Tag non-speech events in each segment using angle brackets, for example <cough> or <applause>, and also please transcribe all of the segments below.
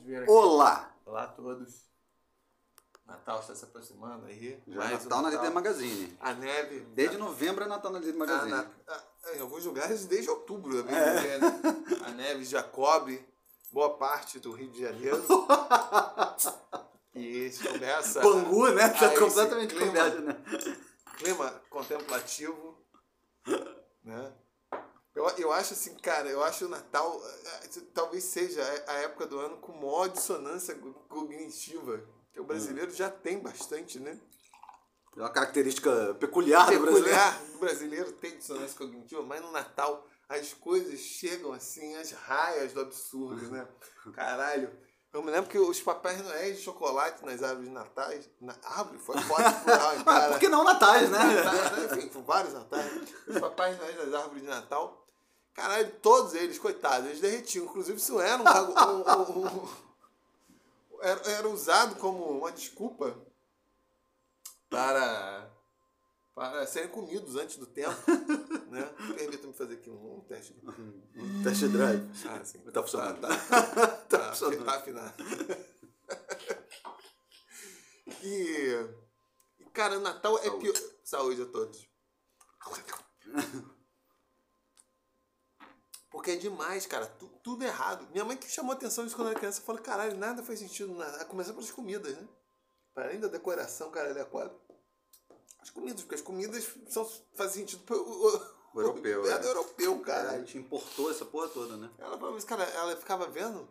Vamos ver aqui. Olá! Olá a todos. Natal está se aproximando aí. Já é Mais um Natal na Líder Magazine. A neve. Desde novembro é Natal na Líder a, Magazine. na- a- em alguns lugares desde outubro. É dizer, né? A neve já cobre boa parte do Rio de Janeiro. <laughs> e isso começa. Bangu, né? Tá Ah, esse completamente clima. coberto, né? clima contemplativo, né? Eu, eu acho assim, cara, eu acho o Natal eh, eh, talvez seja a época do ano com maior dissonância cognitiva. Que o brasileiro já tem bastante, né? É uma característica peculiar do brasileiro. Peculiar, o brasileiro tem dissonância cognitiva, mas no Natal as coisas chegam assim, as raias do absurdo, né? <laughs> Caralho. Eu me lembro que os papéis noéis de chocolate nas árvores de Natal. Na árvore? Foi foto plural, <laughs> cara? por que não natais, né? Natais, né? Enfim, vários natais. Os papais noéis das árvores de Natal. Caralho, todos eles, coitados, eles derretiam. Inclusive, isso era um, um- um- era, era usado como uma desculpa para, para serem comidos antes do tempo. <laughs> Né? Permita-me fazer aqui um, um teste. Test drive. Ah, sim. Tá funcionando. Tá, <laughs> tá, tá, funcionando. tá afinado. <laughs> E, cara, Natal é Saúde. pior. Saúde a todos. Porque é demais, cara. Tu- tudo errado. Minha mãe que chamou atenção isso quando eu era criança. Falou, caralho, nada faz sentido. Nada. Começar pelas comidas, né? Para além da decoração, cara, é quadro. As comidas, porque as comidas são, fazem sentido pro o, O europeu, o, é. europeu, A caralho. gente importou essa porra toda, né? Ela falou, mas, cara, ela ficava vendo.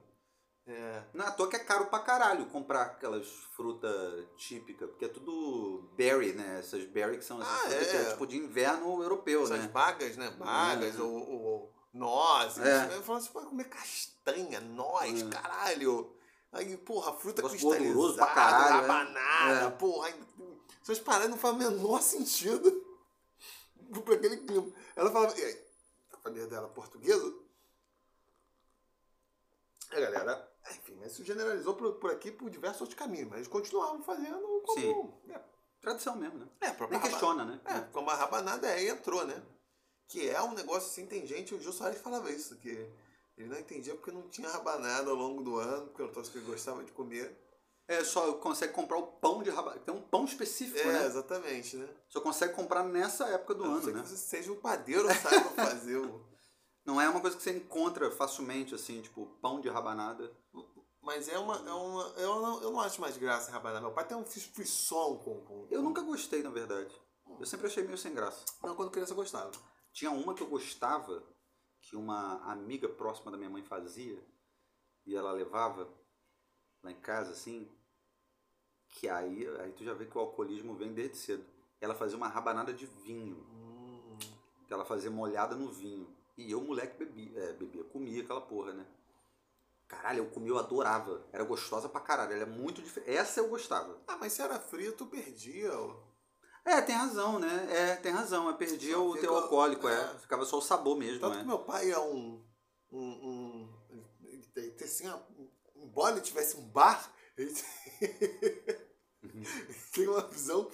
É, Não é à toa que é caro pra caralho comprar aquelas frutas típicas, porque é tudo berry, né? Essas berry que são essas Ah, frutas que é. é tipo de inverno europeu, essas né? bagas, né? Bagas, É. ou, ou nozes. É. Eu falava, você pode comer castanha, noz, É. caralho. Aí, porra, fruta cristalizada, pra caralho, é. rabanada, É. porra. aí, Essas paradas não fazem o menor sentido <laughs> pra aquele clima. Ela falava, e aí, a família dela é portuguesa, a galera, enfim, mas isso generalizou por, por aqui por diversos outros caminhos, mas eles continuavam fazendo como... Sim. É, Tradição mesmo, né? é, a própria Nem questiona, né? é, como a rabanada é, entrou, né? Que é um negócio assim, tem gente, o Gil Soares falava isso, que ele não entendia porque não tinha rabanada ao longo do ano, porque trouxe que ele gostava de comer. É, só consegue comprar o pão de rabanada. Tem um pão específico, É, né? exatamente, né? Só consegue comprar nessa época do não ano, né? que você seja um padeiro saiba fazer o. <laughs> Não é uma coisa que você encontra facilmente, assim, tipo, pão de rabanada. Mas é uma. É uma eu, não, eu não acho mais graça rabanada. Meu pai tem um frisson com, com. Eu nunca gostei, na verdade. Eu sempre achei meio sem graça. Não, quando criança eu gostava. Tinha uma que eu gostava, que uma amiga próxima da minha mãe fazia, e ela levava lá em casa, assim, que aí, aí tu já vê que o alcoolismo vem desde cedo. Ela fazia uma rabanada de vinho, Hum, que ela fazia molhada no vinho. E eu, moleque, bebia, é, bebia, comia aquela porra, né? Caralho, eu comia, eu adorava. Era gostosa pra caralho, ela é muito diferente. Essa eu gostava. Ah, mas se era frio, tu perdia. ó. É, tem razão, né? É, tem razão. Eu perdia Só o fica- teu alcoólico, é. é. Ficava só o sabor mesmo, Tanto é. que meu pai é um. um, um ele tem, assim, embora ele tivesse um bar, ele Uhum. <laughs> tem uma visão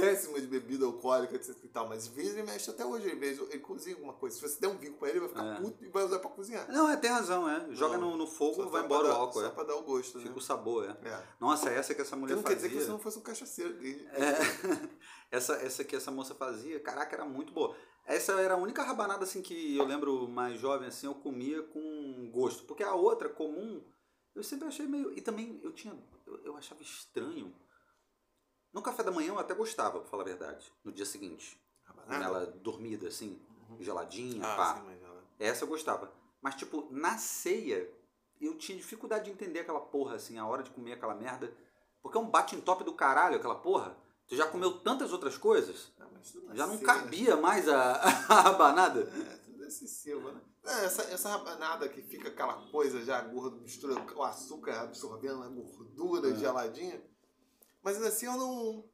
péssima de bebida alcoólica, etc e tal. Mas às vezes ele mexe até hoje, vezes ele cozinha alguma coisa. Se você der um vinho pra ele, ele vai ficar É. puto e vai usar pra cozinhar. Não, é, tem razão, é. Joga no, no fogo, vai embora o dar- álcool, Só é. pra dar o gosto, Fica né? o sabor, é. É. Nossa, essa que essa Que mulher não quer dizer que fazia. você não fosse um cachaceiro. É, <laughs> essa, essa que essa moça fazia, caraca, era muito boa. Essa era a única rabanada assim que eu lembro mais jovem assim, eu comia com gosto. Porque a outra comum, eu sempre achei meio. E também eu tinha. Eu, eu achava estranho. No café da manhã eu até gostava, pra falar a verdade. No dia seguinte. Rabanada? Ela dormida, assim, geladinha, Ah, pá. sim, mas ela... Essa eu gostava. Mas, tipo, na ceia, eu tinha dificuldade de entender aquela porra, assim, a hora de comer aquela merda. Porque é um bate em top do caralho, aquela porra. Tu já comeu tantas outras coisas, Ah, já não nasceu, cabia mais a, <laughs> a rabanada. né? É, tudo excessivo, né? É, essa, essa rabanada que fica aquela coisa já gorda, mistura o açúcar absorvendo a gordura É. geladinha. Mas ainda assim eu não.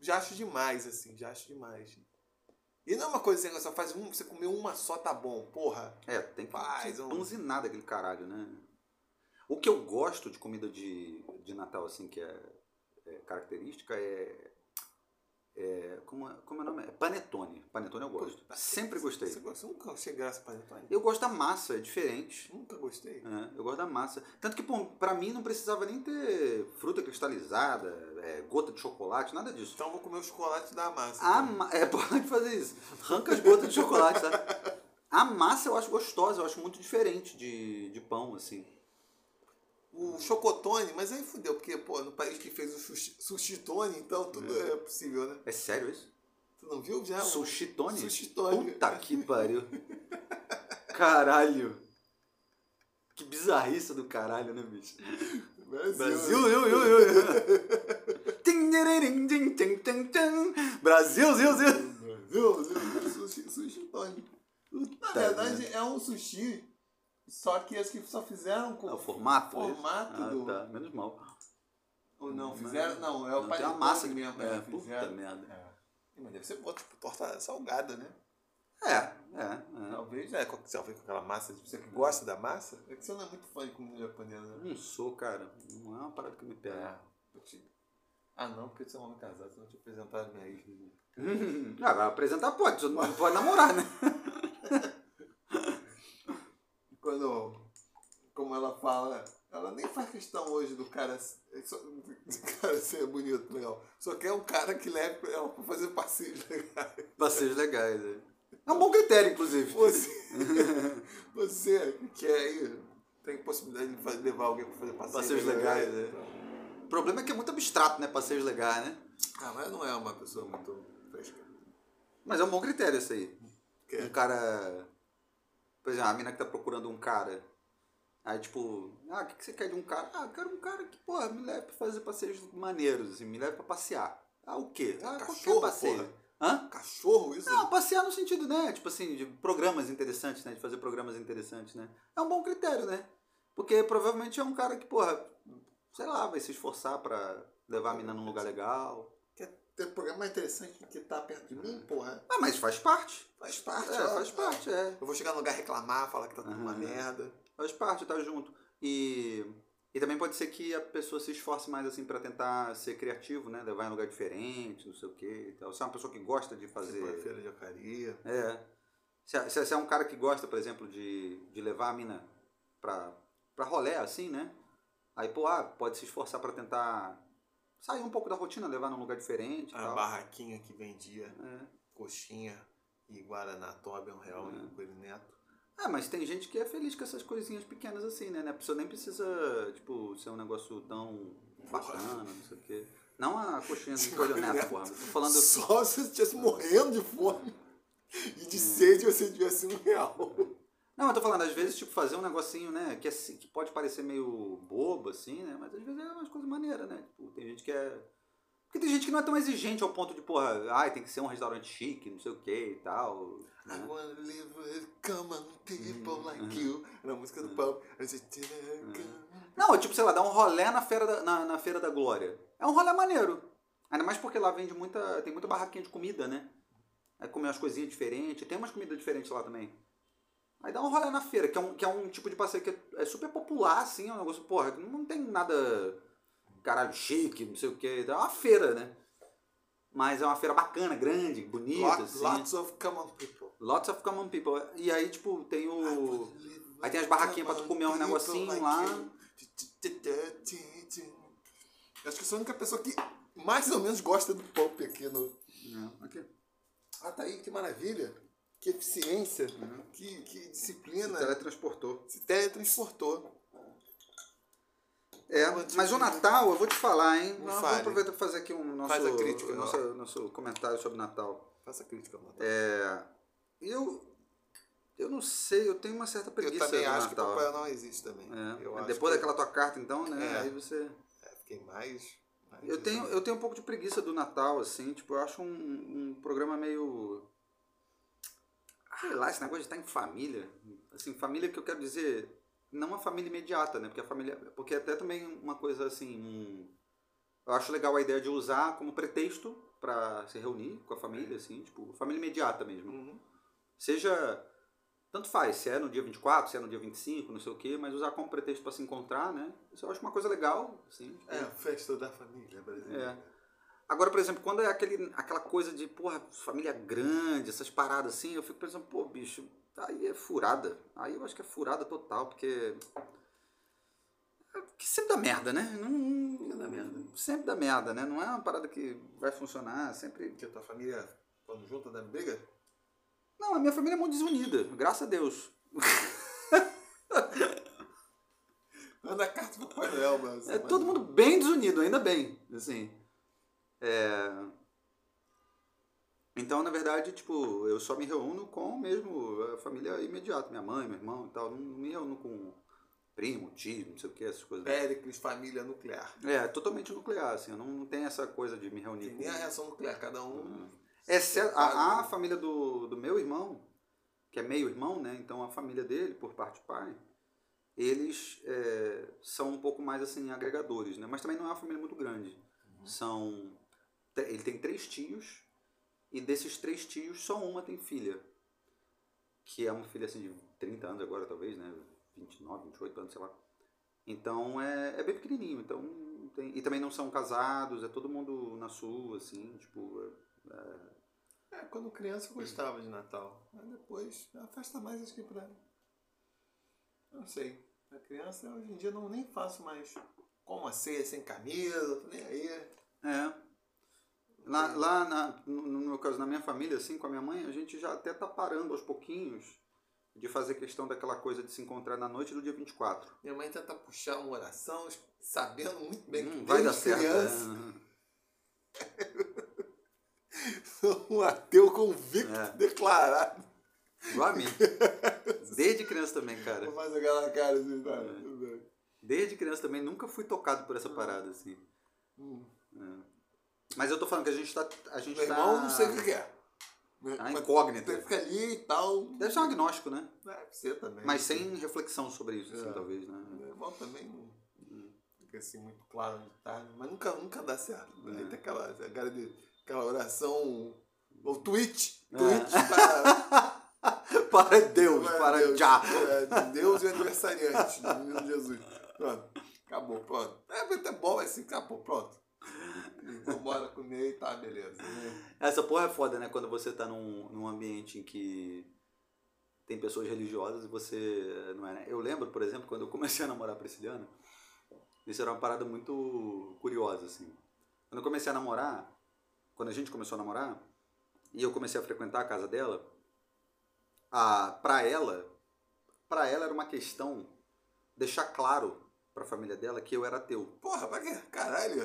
Já acho demais, assim, já acho demais. E não é uma coisa assim, você faz um, você comeu uma só, tá bom, porra. É, tem que Faz um- panzinada aquele caralho, né? O que eu gosto de comida de, de Natal, assim, que é, é característica, é É, como, é- como é o nome? É panetone. Panetone eu gosto. Sempre gostei. Você gosta? Nunca achei graça para panetone. Eu gosto da massa, é diferente. Nunca gostei. É, eu gosto da massa. Tanto que, pô, pra mim não precisava nem ter fruta cristalizada, é, gota de chocolate, nada disso. Então eu vou comer o chocolate da massa. A então. ma... É, <laughs> pode fazer isso. Arranca as gotas de chocolate, tá? A massa eu acho gostosa, eu acho muito diferente de, de pão, assim. O chocotone, mas aí fudeu, porque, pô, no país que fez o sushi, sushitone, então tudo é, possível, né? É sério isso? Tu não viu já? Sushitone? Sushitone. Puta que <laughs> pariu. Caralho. Que bizarrice do caralho, né, bicho? Brasil. Brasil, eu, eu, tim, tim. Brasil, Zil. Brasil, Brasil, sushi, sushitone. Na verdade, é um sushi, só que acho que só fizeram com... É o formato? é? Formato ah, do- tá. Menos mal. Ou não, fizeram... Não, é o Não, tem uma massa que mesmo. É, é, puta fizeram. merda. É. Mas deve ser boa, tipo, torta salgada, né? É, é. é. Talvez, é, com- talvez com aquela massa, tipo, você que gosta da massa, é que você não é muito fã de comida japonesa, né? Não sou, cara. Não é uma parada que me pega. É. Te- Ah, não, porque você é um homem casado, você não te apresentaram minha <laughs> ex. Ah, Agora apresentar pode, só não pode namorar, né? <laughs> Quando, como ela fala, ela nem faz questão hoje do cara, só- do cara ser bonito, legal. Só quer um cara que leve ela pra fazer passeios legais. Passeios legais. É. é um bom critério, inclusive. Você, <laughs> você que quer aí, tem possibilidade de levar alguém pra fazer passeios, Passeios legais, é. O problema é que é muito abstrato, né? Passeios legais, né? Ah, mas não é uma pessoa muito fresca. Mas é um bom critério esse aí. Que Um cara. Por exemplo, a mina que tá procurando um cara. Aí, tipo, ah, o que, que você quer de um cara? Ah, eu quero um cara que, porra, me leve pra fazer passeios maneiros, assim, me leve pra passear. Ah, o quê? Ah, qualquer Cachorro, passeio. porra. Hã? Cachorro, isso? Não, passear no sentido, né? Tipo assim, de programas interessantes, né? De fazer programas interessantes, né? É um bom critério, né? Porque provavelmente é um cara que, porra, sei lá, vai se esforçar pra levar a mina num lugar legal. Ter programa mais interessante que tá perto de mim, porra? Ah, mas faz parte. Faz parte, É, ó. faz parte, é. Eu vou chegar no lugar reclamar, falar que tá tudo uma Aham. merda. Faz parte, tá junto. E, e também pode ser que a pessoa se esforce mais assim pra tentar ser criativo, né? Levar em um lugar diferente, não sei o quê e tal. Se é uma pessoa que gosta de Fazer fazer. feira de Ocaria. É. Se, é- se, se é um cara que gosta, por exemplo, de, de levar a mina pra, pra rolé, assim, né? Aí, pô, ah, pode se esforçar pra tentar sair um pouco da rotina, levar num lugar diferente A tal. barraquinha que vendia É. coxinha e Guaraná Tobe, um real É. no Coelho Neto. É, mas tem gente que é feliz com essas coisinhas pequenas assim, né? A pessoa nem precisa, tipo, ser um negócio tão bacana, não sei o quê. Não a coxinha do Coelho Neto, porra. Tô falando... Só se você estivesse morrendo de fome e É. de sede você tivesse um real. Não, eu tô falando, às vezes, tipo, fazer um negocinho, né? Que, é, assim- que pode parecer meio bobo, assim, né? Mas às vezes é umas coisas maneiras, né? Tipo, tem gente que é. Porque tem gente que não é tão exigente ao ponto de, porra, ai, tem que ser um restaurante chique, não sei o que e tal. I né? wanna live with common people Uhum, like you. Era a música do pop. I said, "Come." Não, é tipo, sei lá, dar um rolé na feira da, na, na feira da Glória. É um rolé maneiro. Ainda mais porque lá vende muita. Tem muita barraquinha de comida, né? Aí comer umas coisinhas diferentes. Tem umas comidas diferentes lá também. Aí dá um rolê na feira, que é um, que é um tipo de passeio que é, é super popular, assim, é um negócio, porra, não tem nada caralho chique, não sei o que. É uma feira, né? Mas é uma feira bacana, grande, bonita, Lot- assim. Lots of common people. Lots of common people. E aí, tipo, tem o. Aí tem as barraquinhas pra tu comer negocinhos like lá. Acho que sou a única pessoa que mais ou menos gosta do pop aqui no. Não, aqui. Ah, tá aí, que maravilha. Que eficiência. Uhum. Que, que disciplina. teletransportou. Se teletransportou. É, mas o Natal, eu vou te falar, hein? Fale. vamos aproveitar para fazer aqui um nosso, Faz crítica, nosso, nosso comentário sobre Natal. Faça crítica, Natal. É, eu, eu não sei, eu tenho uma certa Eu preguiça também do acho que Natal. Papai não existe também. É, Eu depois que- daquela tua carta, então, né? É. Aí você. É, fiquei mais. mais Eu tenho, eu tenho um pouco de preguiça do Natal, assim, tipo, eu acho um, um programa meio. Sei lá, esse negócio de estar em família. Assim, família que eu quero dizer, não uma família imediata, né? Porque a família. Porque até também uma coisa assim. um- eu acho legal a ideia de usar como pretexto pra se reunir com a família, assim, tipo, família imediata mesmo. Uhum. Seja. Tanto faz, se é no dia 24, se é no dia 25, não sei o quê, mas usar como pretexto pra se encontrar, né? Isso eu acho uma coisa legal, assim. tipo, É a festa da família brasileira. Agora, por exemplo, quando é aquele, aquela coisa de, porra, família grande, essas paradas assim, eu fico pensando, pô, bicho, aí é furada. Aí eu acho que é furada total, porque. Que sempre dá merda, né? Não, dá merda. Sempre dá merda, né? Não é uma parada que vai funcionar, sempre. Porque a tua família, quando junta, dá briga? Não, a minha família é muito desunida, graças a Deus. <laughs> Manda carta pro Papai Noel, mano. É todo mundo bem desunido, ainda bem, assim. É... Então, na verdade, tipo, eu só me reúno com mesmo a família imediata, minha mãe, meu irmão e tal. Não me reúno com primo, tio, não sei o que, essas coisas. Péricles, família nuclear. É, totalmente nuclear, assim. Eu não, não tenho essa coisa de me reunir Tem nem a reação nuclear, cada um. Exceto a, a família do, do meu irmão, que é meio irmão, né? Então a família dele, por parte de pai, eles é, são um pouco mais assim agregadores, né? Mas também não é uma família muito grande. São ele tem três tios e desses três tios só uma tem filha, que é uma filha assim de 30 anos agora talvez, né? 29, 28 anos, sei lá. Então é, é bem pequenininho, então tem, e também não são casados, é todo mundo na sua, assim, tipo. É, é, quando criança eu gostava de Natal. Mas depois, é a festa mais acho que pra. Não sei. A criança hoje em dia não nem faço mais como a ceia sem camisa, nem aí. É. Lá, lá na, no, meu caso, na minha família, assim, com a minha mãe, a gente já até tá parando aos pouquinhos de fazer questão daquela coisa de se encontrar na noite do dia 24. Minha mãe tenta puxar uma oração, sabendo muito bem Hum, que vai dar desde certo. criança <laughs> é. sou um ateu convicto, É. declarado. Igual a mim. Desde criança também, cara. Vou fazer aquela cara assim, sabe? Desde criança também nunca fui tocado por essa parada, assim. Hum. É. Mas eu tô falando que a gente tá. A gente Meu tá. irmão não sei o que que é. Tá Mas incógnita. Fica ali e tal. Deve ser um agnóstico, né? Deve ser também. Mas sem reflexão sobre isso, assim, É. talvez, né? Meu irmão também não fica assim muito claro onde tá, mas nunca, nunca dá certo. É. Tem aquela, aquela, de- aquela oração, ou tweet, É. tweet <laughs> para, para Deus, para Deus, já. é, de Deus e aniversariante, do menino Jesus. Pronto, acabou, pronto. É vai ter bom assim, acabou, pronto. <laughs> Vambora comer e tá, beleza. né? Essa porra é foda, né? Quando você tá num, num ambiente em que tem pessoas religiosas e você não é, né? Eu lembro, por exemplo, quando eu comecei a namorar a Prisciliana, isso era uma parada muito curiosa, assim. Quando eu comecei a namorar, quando a gente começou a namorar, e eu comecei a frequentar a casa dela, a, pra ela, pra ela era uma questão deixar claro pra família dela que eu era ateu. Porra, pra quê? Caralho.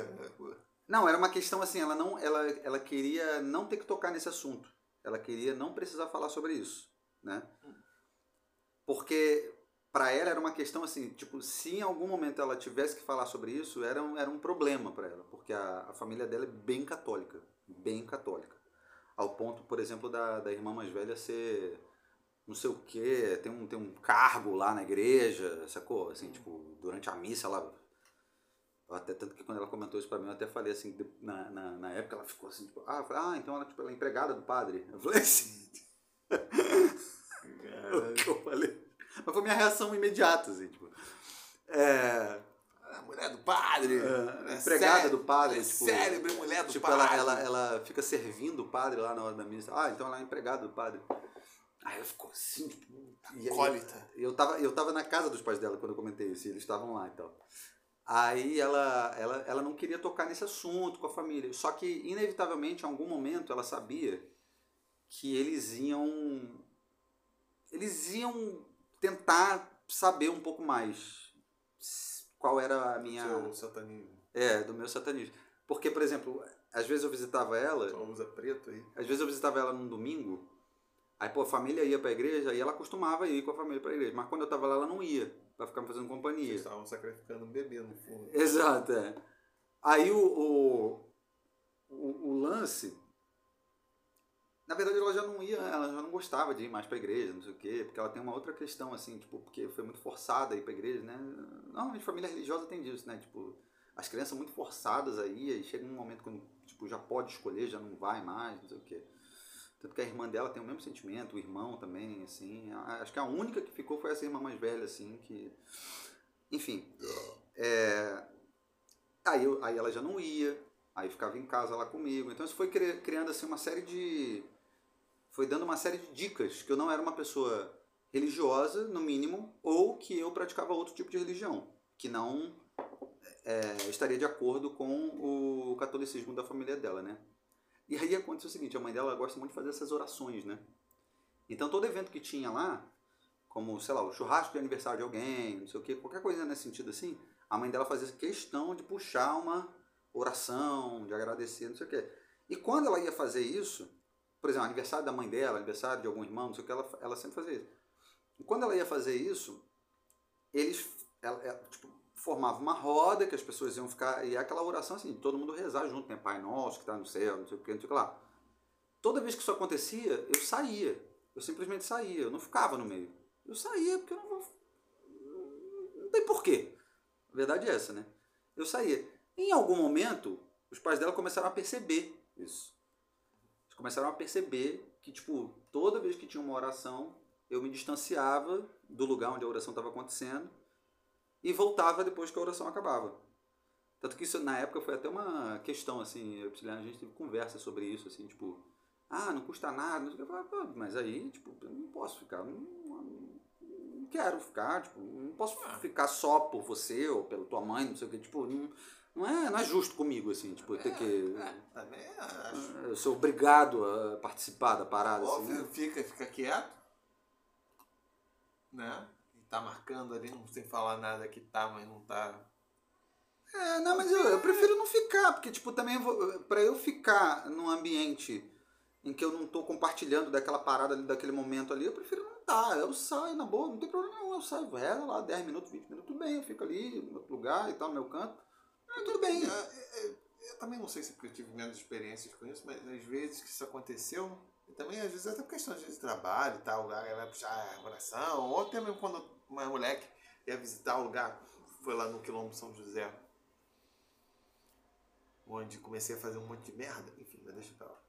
Não, era uma questão assim, ela não, ela, ela queria não ter que tocar nesse assunto. Ela queria não precisar falar sobre isso, né? Porque para ela era uma questão assim, tipo, se em algum momento ela tivesse que falar sobre isso, era um, era um problema para ela, porque a, a família dela é bem católica, bem católica. Ao ponto, por exemplo, da, da irmã mais velha ser não sei o que, tem um, tem um cargo lá na igreja, sacou? Assim, tipo, durante a missa ela até tanto que quando ela comentou isso pra mim, eu até falei assim, na, na, na época ela ficou assim, tipo, ah, eu falei, ah, então ela, tipo, ela é empregada do padre. Eu falei assim, <laughs> o que eu falei. Mas foi minha reação imediata, assim, tipo. É, A mulher do padre. É, é empregada do padre, é tipo, cérebro, mulher do tipo, padre. ela, ela, ela fica servindo o padre lá na hora da missa. Ah, então ela é empregada do padre. Aí ela ficou assim, tipo, Acólita. eu tava, eu tava na casa dos pais dela quando eu comentei isso, e eles estavam lá e tal. Aí ela, ela, ela não queria tocar nesse assunto com a família. Só que, inevitavelmente, em algum momento, ela sabia que eles iam. Eles iam tentar saber um pouco mais qual era a minha. Seu satanismo. É, do meu satanismo. Porque, por exemplo, às vezes eu visitava ela, Só usa preto aí. às vezes eu visitava ela num domingo, aí, pô, a família ia pra igreja e ela costumava ir com a família pra igreja. Mas quando eu tava lá, ela não ia, pra ficar me fazendo companhia. Vocês estavam sacrificando um bebê no fundo. <laughs> Exato, é. Aí o, o, o, o lance. Na verdade, ela já não ia, ela já não gostava de ir mais pra igreja, não sei o quê, porque ela tem uma outra questão, assim, tipo, porque foi muito forçada a ir pra igreja, né? Normalmente família religiosa tem disso, né? Tipo, as crianças são muito forçadas aí, aí chega um momento quando, tipo, já pode escolher, já não vai mais, não sei o quê. Tanto que a irmã dela tem o mesmo sentimento, o irmão também, assim. Acho que a única que ficou foi essa irmã mais velha, assim, que. Enfim. É... Aí, eu- aí ela já não ia. Aí ficava em casa lá comigo. Então isso foi cri- criando assim uma série de. Foi dando uma série de dicas que eu não era uma pessoa religiosa, no mínimo, ou que eu praticava outro tipo de religião, que não é, estaria de acordo com o catolicismo da família dela, né? E aí aconteceu o seguinte, a mãe dela gosta muito de fazer essas orações, né? Então todo evento que tinha lá, como, sei lá, o churrasco de aniversário de alguém, não sei o quê, qualquer coisa nesse sentido assim, a mãe dela fazia questão de puxar uma oração, de agradecer, não sei o quê. E quando ela ia fazer isso, por exemplo, aniversário da mãe dela, aniversário de algum irmão, não sei o que, ela, ela sempre fazia isso. E quando ela ia fazer isso, eles ela, ela, tipo, formavam uma roda que as pessoas iam ficar, e aquela oração assim, todo mundo rezar junto, né? Pai nosso que está no céu, não sei o que, não sei o que lá. Toda vez que isso acontecia, eu saía. Eu simplesmente saía, eu não ficava no meio. Eu saía porque eu não vou. Não tem porquê. A verdade é essa, né? Eu saía. Em algum momento, os pais dela começaram a perceber isso. Eles começaram a perceber que, tipo, toda vez que tinha uma oração, eu me distanciava do lugar onde a oração estava acontecendo e voltava depois que a oração acabava. Tanto que isso, na época, foi até uma questão, assim, eu, a gente teve conversa sobre isso, assim, tipo, ah, não custa nada, não sei o que. Eu falei, "Pô, mas aí, tipo, eu não posso ficar, não, não- não quero ficar, tipo, não posso ficar só por você ou pela tua mãe, não sei o que, tipo, não, não, é, não é justo comigo, assim, tipo, ter que... É, também acho. Eu sou obrigado a participar da parada, assim, Óbvio, né? fica, fica quieto. Né? Tá marcando ali, não sem falar nada que tá, mas não tá. É, não, mas eu, eu prefiro não ficar, porque, tipo, também eu vou, pra eu ficar num ambiente em que eu não tô compartilhando daquela parada ali, daquele momento ali, eu prefiro não estar. Eu saio, na boa, não tem problema nenhum, eu saio, reza lá, 10 minutos, 20 minutos, tudo bem, eu fico ali, no outro lugar e tal, no meu canto. Ah, tudo bem. É, é, é, eu também não sei se porque eu tive menos experiências com isso, mas às vezes que isso aconteceu, e também às vezes até por questão de trabalho e tal, o lugar vai puxar a oração, ou até mesmo quando uma moleque ia visitar o lugar, foi lá no Quilombo São José, onde comecei a fazer um monte de merda, enfim, mas deixa pra lá.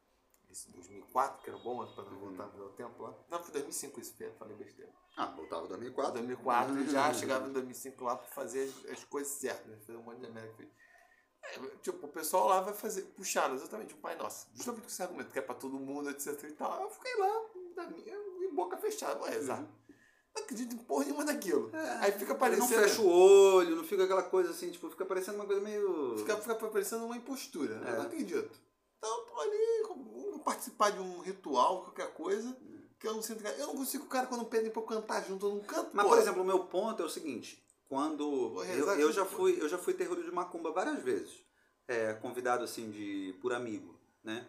Isso em 2004, que era bom, mas para não voltar pro meu tempo lá. Não, foi 2005 isso, Pedro, falei besteira. Ah, voltava em 2004, 2004. 2004 já chegava em 2005 lá para fazer as, as coisas certas, né? Fazer um monte de merda. que. É, tipo, o pessoal lá vai fazer, puxar exatamente o Pai Nosso. Justamente com esse argumento, que é para todo mundo, etc e tal. Eu fiquei lá, na minha, boca fechada, vou rezar. Não acredito em porra nenhuma daquilo. Aí fica Não parecendo. fecha o olho, não fica aquela coisa assim, tipo, fica parecendo uma coisa meio. Fica, fica parecendo uma impostura. né? É. Eu não acredito. Então ali, participar de um ritual, qualquer coisa, que eu não sinto. Eu não consigo, cara, quando pedem pra eu cantar junto, eu não canto. Mas, por exemplo, o meu ponto é o seguinte: quando. Eu, eu já fui, eu já fui terreiro de macumba várias vezes. É, convidado assim de por amigo, né?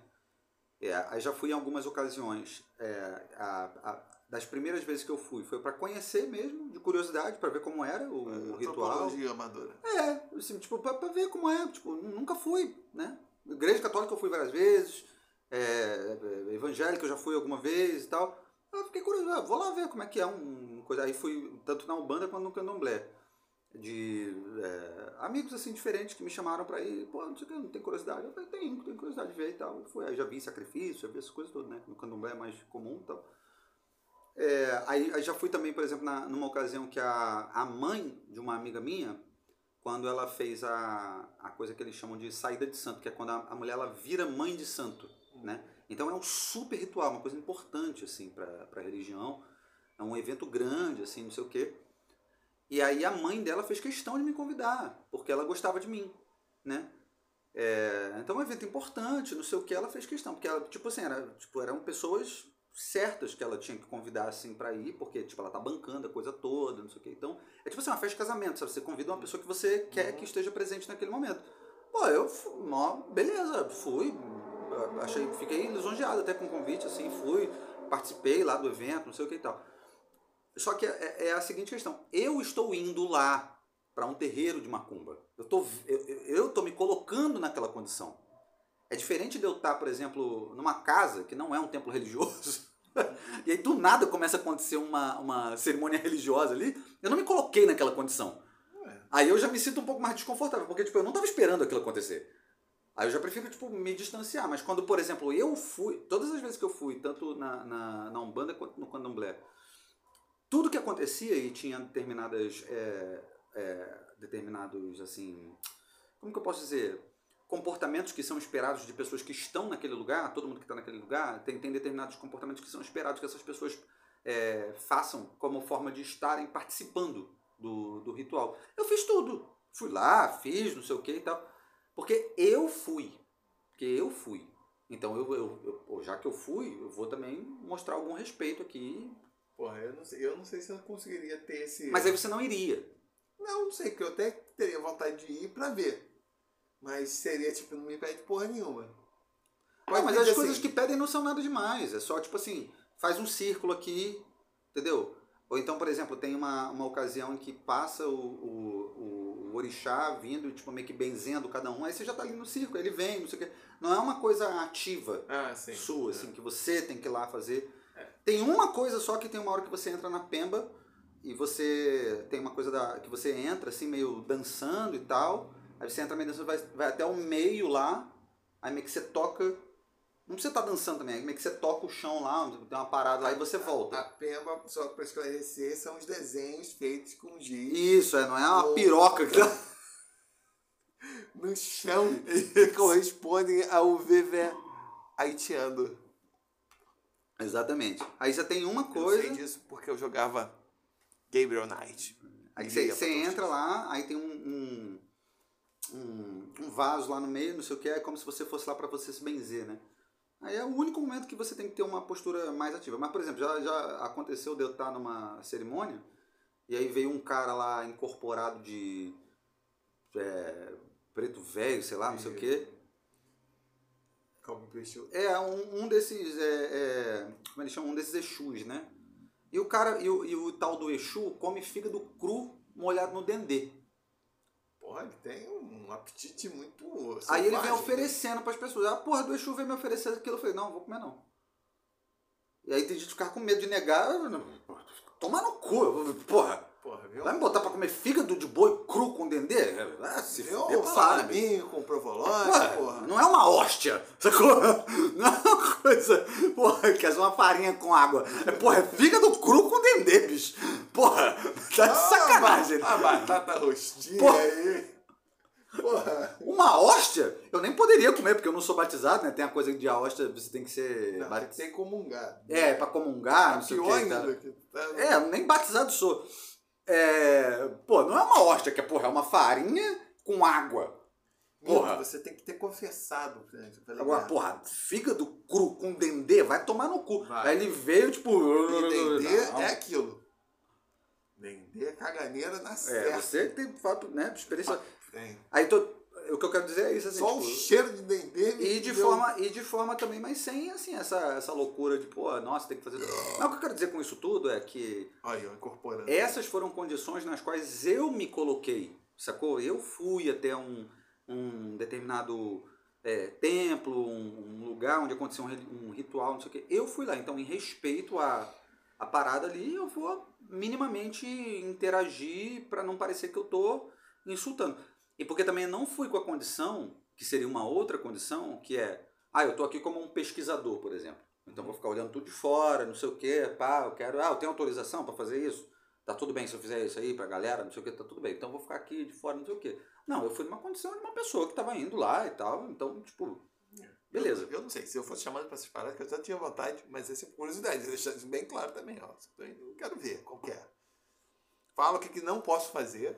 É, aí já fui em algumas ocasiões. É, a- a- das primeiras vezes que eu fui, foi para conhecer mesmo, de curiosidade, para ver como era o, o ritual. Amadora. É, assim, tipo, pra, pra ver como é, tipo, nunca fui, né? Igreja católica eu fui várias vezes, é, é, evangélica eu já fui alguma vez e tal. Eu fiquei curioso, ah, vou lá ver como é que é um coisa. Aí fui tanto na Umbanda quanto no Candomblé. De é, amigos assim diferentes que me chamaram pra ir, pô, não sei o que, não tem curiosidade. Eu falei, tenho, tenho curiosidade de ver e tal. Eu fui, aí já vi sacrifício, já vi essas coisas todas, né? No Candomblé é mais comum e tal. É, aí, aí já fui também, por exemplo, na, numa ocasião que a, a mãe de uma amiga minha, quando ela fez a, a coisa que eles chamam de saída de santo, que é quando a, a mulher ela vira mãe de santo, né? Então é um super ritual, uma coisa importante, assim, para a religião. É um evento grande, assim, não sei o quê. E aí a mãe dela fez questão de me convidar, porque ela gostava de mim, né? É, então é um evento importante, não sei o que, ela fez questão, porque ela, tipo assim, era, tipo, eram pessoas certas que ela tinha que convidar, assim, pra ir, porque, tipo, ela tá bancando a coisa toda, não sei o que. Então, é tipo assim, uma festa de casamento, sabe? Você convida uma pessoa que você quer que esteja presente naquele momento. Pô, eu, ó, beleza, fui, achei, fiquei lisonjeado até com o convite, assim, fui, participei lá do evento, não sei o que e tal. Só que é, é a seguinte questão, eu estou indo lá para um terreiro de macumba. Eu tô, eu- eu tô me colocando naquela condição. É diferente de eu estar, por exemplo, numa casa que não é um templo religioso. <laughs> e aí do nada começa a acontecer uma, uma cerimônia religiosa ali. Eu não me coloquei naquela condição. Ué. Aí eu já me sinto um pouco mais desconfortável, porque tipo, eu não estava esperando aquilo acontecer. Aí eu já prefiro tipo, me distanciar. Mas quando, por exemplo, eu fui, todas as vezes que eu fui, tanto na, na, na Umbanda quanto no Candomblé, tudo que acontecia e tinha determinadas. é, é, determinados, assim. Como que eu posso dizer? Comportamentos que são esperados de pessoas que estão naquele lugar, todo mundo que está naquele lugar, tem, tem determinados comportamentos que são esperados que essas pessoas é, façam como forma de estarem participando do, do ritual. Eu fiz tudo. Fui lá, fiz, não sei o que e tal. Porque eu fui. Porque eu fui. Então, eu, eu, eu, já que eu fui, eu vou também mostrar algum respeito aqui. Porra, eu não sei, eu não sei se eu conseguiria ter esse. Mas aí você não iria. Não, não sei, que eu até teria vontade de ir pra ver. Mas seria, tipo, não me pede porra nenhuma. Não, mas as coisas assim, que pedem não são nada demais. É só, tipo assim, faz um círculo aqui, entendeu? Ou então, por exemplo, tem uma, uma ocasião em que passa o, o, o, orixá vindo, tipo, meio que benzendo cada um, aí você já tá ali no círculo, ele vem, não sei o quê. Não é uma coisa ativa ah, sua, é. assim, que você tem que ir lá fazer. É. Tem uma coisa só que tem uma hora que você entra na pemba e você tem uma coisa da, que você entra, assim, meio dançando e tal. Aí você entra meio dançando, vai, vai até o meio lá, aí meio que você toca não precisa estar tá dançando também, é que você toca o chão lá, tem uma parada lá e você volta. A, a pemba, só para esclarecer, são os desenhos feitos com giz. Isso, é, não é uma piroca que tá... <laughs> no chão que correspondem ao VV haitiano. Exatamente. Aí você tem uma coisa. Eu sei disso porque eu jogava Gabriel Knight. Aí você, você entra lá, aí tem um, um, um, um, vaso lá no meio, não sei o que, é como se você fosse lá para você se benzer, né? Aí é o único momento que você tem que ter uma postura mais ativa. Mas, por exemplo, já, já aconteceu de eu estar numa cerimônia e aí veio um cara lá incorporado de é, preto velho, sei lá, não sei o quê. É, um, um desses. É, é, como eles chamam? Um desses Exus, né? E o cara, e o, e o tal do Exu come fígado cru molhado no dendê. Porra, ele tem um apetite muito. Selvagem, Aí ele vem oferecendo para as pessoas. A porra do Exu vem me oferecer aquilo. Eu falei, não, vou comer não. E aí tem gente que ficar com medo de negar. Toma no cu. Porra. Porra, viu? Vai me botar pra comer fígado de boi cru com dendê? Ah, se viu? Um salaminho com provolone, porra, porra. Não é uma hóstia, sacou? <laughs> Não é uma coisa, porra, que é uma farinha com água. É, porra, é fígado cru com dendê, bicho. Porra, tá de ah, sacanagem. A batata rostinha porra. aí. Porra. Uma hóstia? Eu nem poderia comer, porque eu não sou batizado, né? Tem a coisa de a hóstia, você tem que ser. Não, tem que ser comungar. É, pra comungar, não sei o que. Tá. Tá... É, nem batizado sou. É, pô, não é uma hóstia que é, porra, é uma farinha com água. Porra. Você tem que ter confessado, gente. Tá Agora, porra, fígado cru com dendê, vai tomar no cu. Vai. Aí ele veio, tipo. E dendê não. é aquilo. Dendê é caganeira na é, certa. É, você tem fato, né, experiência. Tem. Aí tô, o que eu quero dizer é isso, assim. Só tipo, o cheiro de dendê. E de, forma, e de forma também, mas sem assim, essa, essa loucura de, pô, nossa, tem que fazer. Mas o que eu quero dizer com isso tudo é que. Aí, incorporando. Essas foram condições nas quais eu me coloquei, sacou? Eu fui até um, um determinado é, templo, um, um, lugar onde acontecia um, um, ritual, não sei o quê. Eu fui lá. Então, em respeito à, à parada ali, eu vou minimamente interagir para não parecer que eu tô insultando. E porque também não fui com a condição, que seria uma outra condição, que é, ah, eu estou aqui como um pesquisador, por exemplo. Então vou ficar olhando tudo de fora, não sei o quê, pá, eu quero, ah, eu tenho autorização para fazer isso? Tá tudo bem se eu fizer isso aí pra galera, não sei o que, tá tudo bem. Então vou ficar aqui de fora, não sei o que. Não, eu fui numa condição de uma pessoa que tava indo lá e tal, então, tipo, beleza. Eu, eu não sei, se eu fosse chamado para essas paradas, que eu já tinha vontade, mas essa é curiosidade, deixar isso bem claro também, ó. Eu quero ver qual que é. Fala o que, que não posso fazer,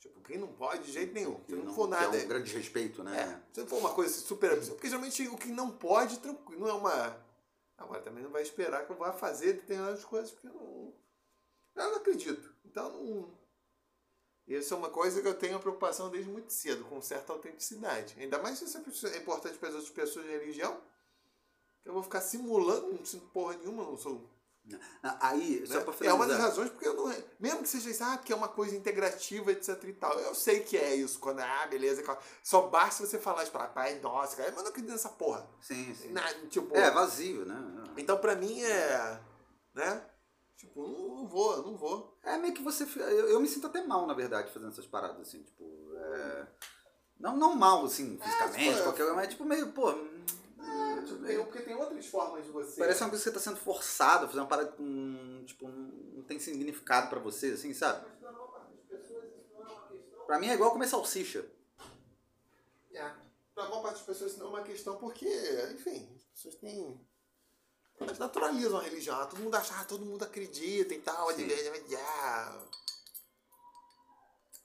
Tipo, quem não pode, de jeito nenhum. Se não, não for nada. É um grande respeito, né? É, se não for uma coisa super absurda. Porque geralmente o que não pode, tranquilo, não é uma. Agora também não vai esperar que eu vá fazer determinadas coisas, porque eu não. Eu não acredito. Então não. Isso é uma coisa que eu tenho preocupação desde muito cedo, com certa autenticidade. Ainda mais se isso é importante para as outras pessoas de religião. Eu vou ficar simulando, não sinto porra nenhuma, não sou Aí, só né? pra É uma das razões porque eu não. Mesmo que seja isso, ah, porque é uma coisa integrativa, etc e tal. Eu sei que é isso. Quando, ah, beleza, só basta você falar isso pra pai, nossa, cara, mas eu não acredito nessa porra. Sim, sim. Na, tipo, é, vazio, né? Então pra mim é. Né? Tipo, não, não vou, não vou. É meio que você. Eu, eu, me sinto até mal, na verdade, fazendo essas paradas, assim, tipo. É... Não, não mal, assim, fisicamente, é, tipo, qualquer mas tipo meio, pô tem, porque tem outras formas de você. Parece uma coisa que você tá sendo forçado a fazer uma parada com. Tipo, não tem significado pra você, assim, sabe? Pra mim é igual comer salsicha. É. pra maior parte das pessoas isso não é uma questão porque, enfim, as pessoas têm. Elas naturalizam a religião. Ah, Todo mundo acha, ah, todo mundo acredita e tal. Sim. ah,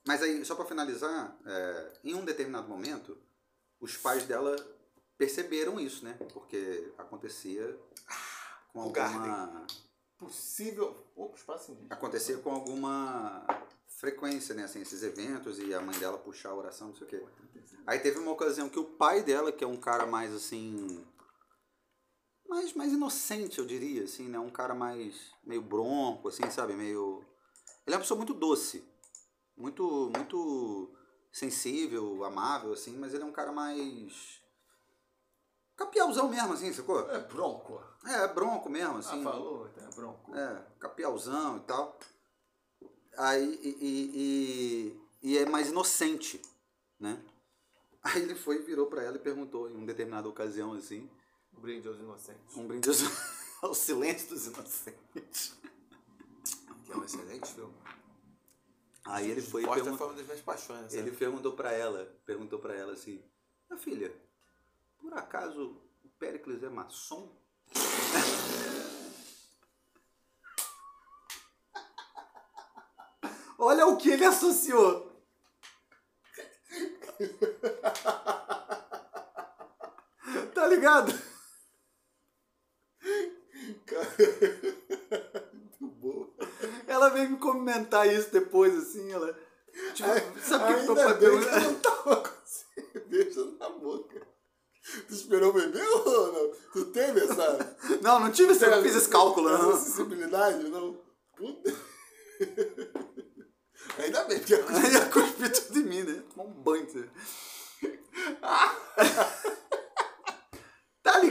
Mas aí, só pra finalizar, é, em um determinado momento, os pais dela perceberam isso, né? Porque acontecia com o alguma. Possível. Opa, espaço. Acontecia com alguma frequência, né? Assim, esses eventos e a mãe dela puxar a oração, não sei o quê. Aí teve uma ocasião que o pai dela, que é um cara mais assim. Mais, mais inocente, eu diria, assim, né? Um cara mais. meio bronco, assim, sabe? Meio. Ele é uma pessoa muito doce. Muito. muito sensível, amável, assim, mas ele é um cara mais. Capiauzão mesmo, assim, sacou? É bronco. É, bronco mesmo, assim. Ah, falou? É bronco. É, capiauzão e tal. Aí, e, e, e, e é mais inocente, né? Aí ele foi, virou pra ela e perguntou em uma determinada ocasião, assim, Um brinde aos inocentes. um brinde ao- <laughs> ao silêncio dos inocentes. Que é um excelente filme. Aí ele foi perguntou, foi uma das minhas paixões. ele sabe? perguntou pra ela, perguntou pra ela assim, minha filha, por acaso o Péricles é maçom? <laughs> Olha o que ele associou. <laughs> tá ligado? <laughs> Muito bom. Ela veio me comentar isso depois, assim, ela. Tipo, sabe o que meu pai bem que eu não tava com <laughs> beijo na boca. Tu esperou beber ou não? Tu teve essa, <laughs> Não, não tive esse, eu fiz esse cálculo, essa não. sensibilidade, não? Puta. Ainda bem que ia cuspir tudo em mim, né? Tomar um banho. você.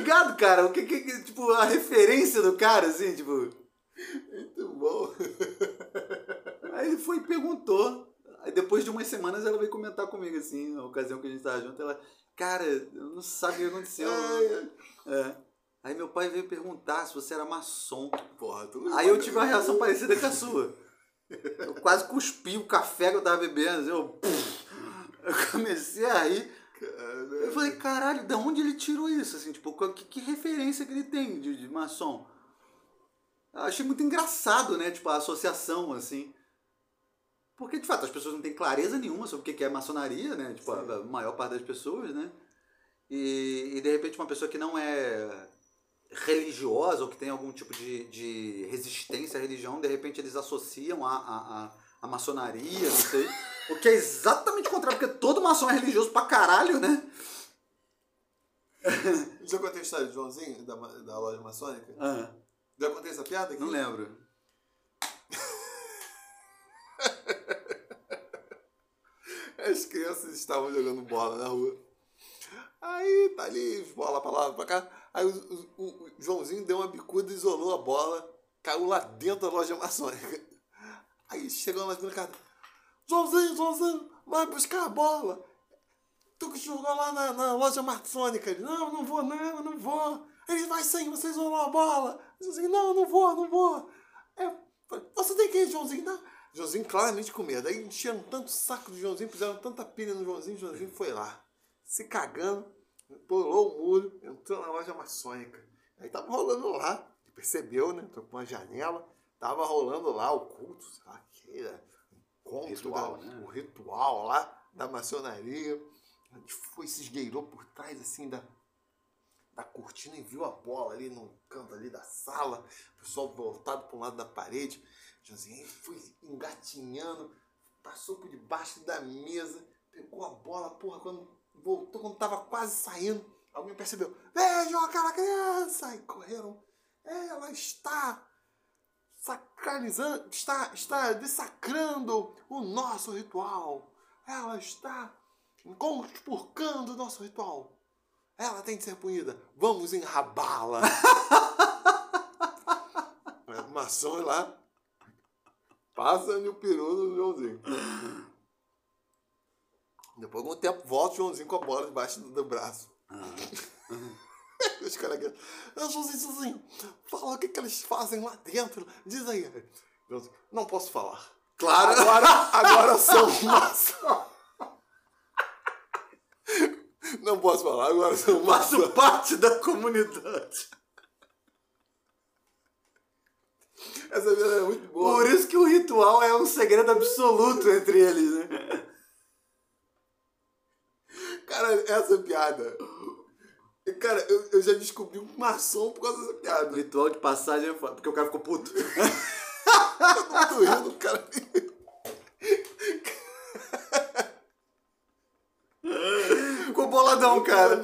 Ligado, cara? O que, que, tipo, a referência do cara, assim, tipo. Muito bom. Aí ele foi e perguntou. Aí depois de umas semanas ela veio comentar comigo, assim, na ocasião que a gente tava junto, ela, cara, eu não sabe o que aconteceu. É. Aí meu pai veio perguntar se você era maçom. porra, tu Aí eu tive uma reação parecida com a sua. Eu quase cuspi o café que eu tava bebendo. assim, Eu, eu comecei a rir. Eu falei, caralho, da onde ele tirou isso? Assim, tipo, que, que referência que ele tem de, de maçom? Eu achei muito engraçado, né? Tipo, a associação, assim. Porque, de fato, as pessoas não têm clareza nenhuma sobre o que que é maçonaria, né? Tipo, a, a maior parte das pessoas, né? E, e, de repente, uma pessoa que não é religiosa ou que tem algum tipo de, de resistência à religião, de repente eles associam a, a, a, a maçonaria, não sei. O que é exatamente o contrário, porque todo maçom é religioso pra caralho, né? <laughs> Já contei a história de Joãozinho, da, da loja maçônica? Ah, Já contei essa piada aqui? não lembro. <laughs> As crianças estavam jogando bola na rua. Aí tá ali, bola pra lá, pra cá. Aí o, o- o Joãozinho deu uma bicuda, isolou a bola, caiu lá dentro da loja maçônica. Aí chegou lá na casa. Joãozinho, Joãozinho, vai buscar a bola. Tu que jogou lá na, na loja maçônica. Ele, não, não vou, não, não vou. Ele vai sim, você isolou a bola. Joãozinho, não, não vou, não vou. Falei, você tem que ir, Joãozinho, não. Joãozinho claramente com medo. Aí encheram tanto saco do Joãozinho, puseram tanta pilha no Joãozinho, Joãozinho foi lá. Se cagando, pulou o muro, entrou na loja maçônica. Aí tava rolando lá, percebeu, né? Entrou por uma janela, tava rolando lá o culto, sei lá, que era, encontro, Ritual, da- né? o ritual lá da maçonaria. A gente foi, se esgueirou por trás assim da, da cortina e viu a bola ali no canto ali da sala, o pessoal voltado para um lado da parede. Josinho foi engatinhando, passou por debaixo da mesa, pegou a bola, porra, quando voltou, quando tava quase saindo, alguém percebeu, vejam aquela criança! E correram, ela está sacralizando, está, está dessacrando o nosso ritual. Ela está conspurcando o nosso ritual. Ela tem de ser punida. Vamos enrabá-la. <laughs> Maçom lá. Passa-lhe o peru no Joãozinho. Depois de algum tempo, volta o Joãozinho com a bola debaixo do, do braço. <laughs> Os caras aqui. "Ah, Joãozinho, Joãozinho, fala o que, que eles fazem lá dentro. Diz aí. Não posso falar. Claro! Agora, <laughs> agora são maçom. Não posso falar agora, eu Faço parte da comunidade. Essa vida é muito boa. Por isso que o ritual é um segredo absoluto entre eles, né? Cara, essa piada. Cara, eu, eu já descobri um maçom por causa dessa O piada. ritual de passagem é foda, porque o cara ficou puto. Eu não tô rindo, cara. Ficou boladão, cara.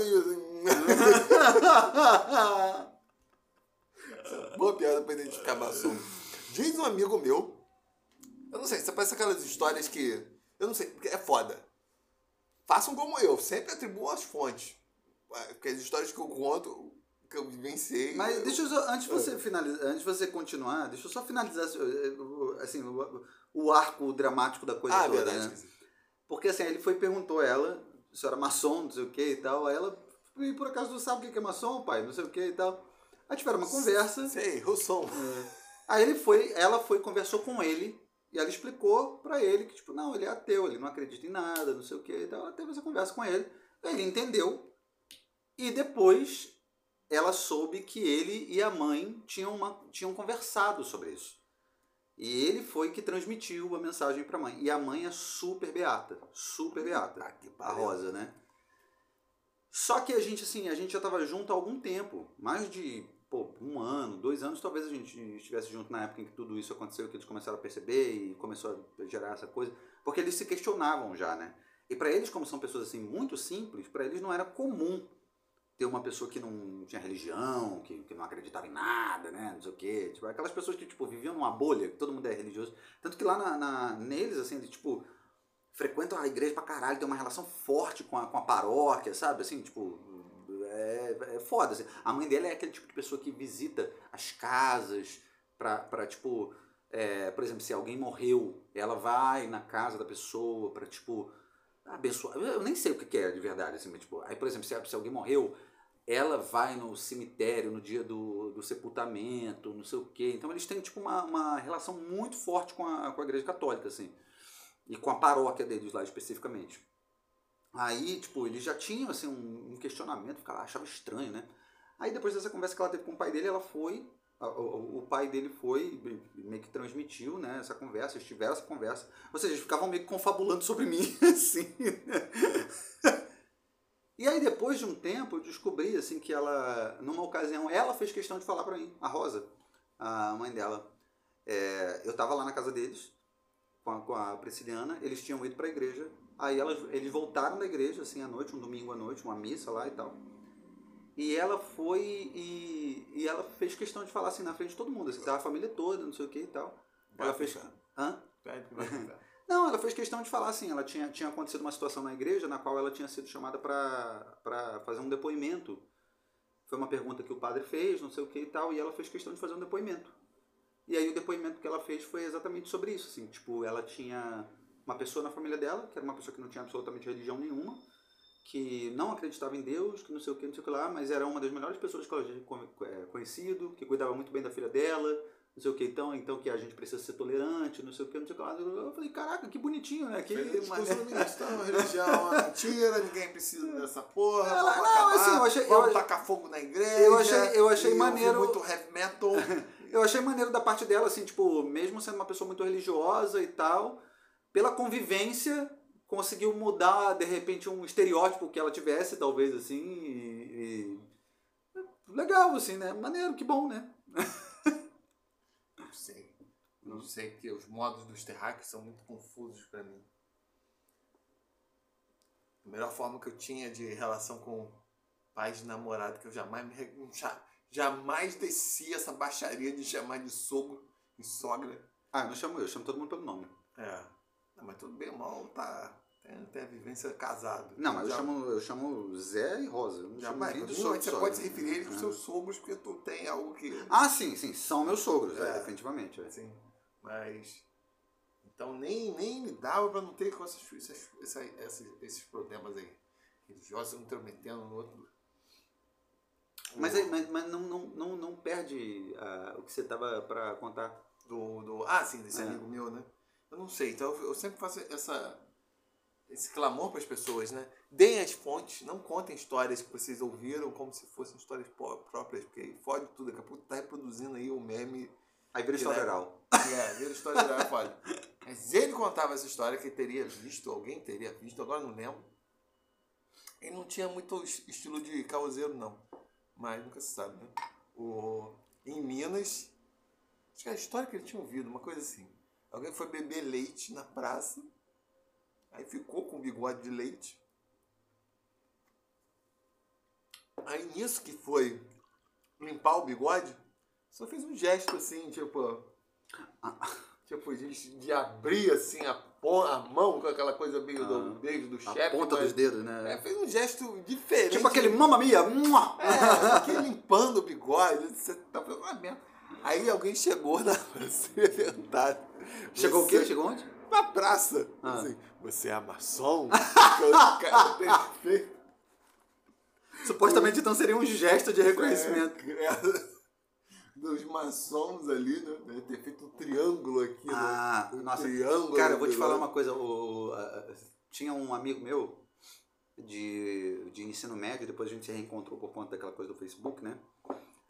Boa piada pra identificar maçom. Diz um amigo meu. Eu não sei, você parece aquelas histórias que. Eu não sei, é foda. Façam como eu, sempre atribuam as fontes. Porque as histórias que eu conto, que eu vivenciei. Mas eu- deixa eu só, antes de você finalizar, antes você continuar, deixa eu só finalizar assim, o, o arco dramático da coisa Ah, toda, verdade. né? Porque assim, ele foi perguntou a ela se era maçom, não sei o que e tal. Aí ela, e por acaso tu sabe o que é maçom, pai? Não sei o que e tal. Aí tiveram uma conversa. Sei, Rousson. Aí ele foi, ela foi, conversou com ele e ela explicou pra ele que, tipo, não, ele é ateu, ele não acredita em nada, não sei o que e tal. Ela teve essa conversa com ele, ele entendeu. E depois ela soube que ele e a mãe tinham, uma, tinham conversado sobre isso. E ele foi que transmitiu a mensagem pra mãe. E a mãe é super beata, super beata Ah, que a pariu. Rosa, né? Só que a gente, assim, a gente já tava junto há algum tempo. Mais de, pô, um ano, dois anos, talvez a gente estivesse junto na época em que tudo isso aconteceu, que eles começaram a perceber e começou a gerar essa coisa. Porque eles se questionavam já, né? E para eles, como são pessoas, assim, muito simples, para eles não era comum ter uma pessoa que não tinha religião, que, que não acreditava em nada, né? Não sei o quê. Tipo, aquelas pessoas que, tipo, viviam numa bolha, que todo mundo é religioso. Tanto que lá na, na- neles, assim, eles, tipo, frequentam a igreja pra caralho, tem uma relação forte com a, com a paróquia, sabe? Assim, tipo, é, é foda. Assim. A mãe dela é aquele tipo de pessoa que visita as casas pra, pra tipo, é, por exemplo, se alguém morreu, ela vai na casa da pessoa pra, tipo, abençoar. Eu nem sei o que que é de verdade, assim, mas, tipo, aí, por exemplo, se, se alguém morreu, ela vai no cemitério no dia do, do sepultamento, não sei o quê. Então eles têm, tipo, uma, uma relação muito forte com a, com a igreja católica, assim e com a paróquia deles lá especificamente. Aí, tipo, eles já tinham assim um, um questionamento, ficava, achava estranho, né? Aí depois dessa conversa que ela teve com o pai dele, ela foi, o, o pai dele foi, meio que transmitiu, né, essa conversa, eles tiveram essa conversa. Ou seja, eles ficavam meio que confabulando sobre mim, <laughs> assim. E aí depois de um tempo eu descobri, assim, que ela, numa ocasião, ela fez questão de falar pra mim, a Rosa, a mãe dela. É, eu tava lá na casa deles, com a, com a Prisciliana, eles tinham ido para a igreja. Aí elas, eles voltaram da igreja, assim, à noite, um domingo à noite, uma missa lá e tal. E ela foi e, e ela fez questão de falar assim na frente de todo mundo, assim, tava a família toda, não sei o que e tal. Ela fez. Hã? Não, ela fez questão de falar assim, ela tinha, tinha acontecido uma situação na igreja na qual ela tinha sido chamada para fazer um depoimento. Foi uma pergunta que o padre fez, não sei o que e tal, e ela fez questão de fazer um depoimento. E aí o depoimento que ela fez foi exatamente sobre isso, assim, tipo, ela tinha uma pessoa na família dela, que era uma pessoa que não tinha absolutamente religião nenhuma, que não acreditava em Deus, que não sei o que, não sei o que lá, mas era uma das melhores pessoas que ela tinha é, conhecido, que cuidava muito bem da filha dela, não sei o que, então, então que a gente precisa ser tolerante, não sei o que, não sei o que lá. Eu falei, caraca, que bonitinho, né? Que Exclusionista, <laughs> religião é <laughs> mentira, ninguém precisa dessa porra. Ela- vamos não, acabar, assim, eu achei- eu vamos achei- tacar fogo na igreja. Eu achei- eu achei maneiro- muito heavy metal. <laughs> Eu achei maneiro da parte dela, assim, tipo, mesmo sendo uma pessoa muito religiosa e tal, pela convivência, conseguiu mudar, de repente, um estereótipo que ela tivesse, talvez, assim, e... e- Legal, assim, né? Maneiro, que bom, né? Não sei. Que os modos dos terráqueos são muito confusos pra mim. A melhor forma que eu tinha de relação com pais de namorado, que eu jamais me já- jamais desci essa baixaria de chamar de sogro e sogra. Ah, eu não chamo eu, eu chamo todo mundo pelo nome. É. Não, mas tudo bem, mal tá. Tem, tem a vivência casado. Não, mas eu Já- chamo, eu chamo Zé e Rosa. Eu não chamo Jamais. ninguém de Você pode se referir a eles como Ah. seus sogros, porque tu tem algo que. Ah, sim, sim, são meus sogros, é, É. definitivamente. é. Mas. Então nem, nem me dava pra não ter com essas, essas, essa- esses, problemas aí. Religiosos intrometendo no outro. Mas, aí- mas, mas não, não, não, não perde ah, o que você tava pra contar. Do, do, ah, sim, desse É. amigo meu, né? Eu não sei, então eu, eu sempre faço essa. esse clamor para as pessoas, né? Deem as fontes, não contem histórias que vocês ouviram como se fossem histórias próprias, porque aí fode tudo, daqui a pouco tá reproduzindo aí o meme. Aí vira história oral. É, vira história oral, é foda. Mas ele contava essa história que ele teria visto, alguém teria visto, agora não lembro. Ele não tinha muito estilo de causeiro, não. Mas nunca se sabe, né? O, em Minas, acho que era a história que ele tinha ouvido, uma coisa assim. Alguém foi beber leite na praça, aí ficou com bigode de leite. Aí nisso que foi limpar o bigode, só fez um gesto assim, tipo. Tipo, de, de abrir assim a, a mão com aquela coisa meio do ah, beijo do chefe. A ponta mas, dos dedos, né? É, fez um gesto diferente. Tipo aquele mamma mia! É, aquele limpando o bigode. Você tá fazendo uma merda. Aí alguém chegou na <laughs> verdade. Chegou você, o quê? Chegou onde? Na praça. Ah. Assim, você é maçom? cara perfeito. <laughs> Supostamente então seria um gesto de reconhecimento. É, é dos maçons ali, né? Deve ter feito um triângulo aqui. Né? Ah, né? um nossa. Triângulo cara, eu vou te falar uma coisa. O, uh, tinha um amigo meu de, de ensino médio, depois a gente se reencontrou por conta daquela coisa do Facebook, né?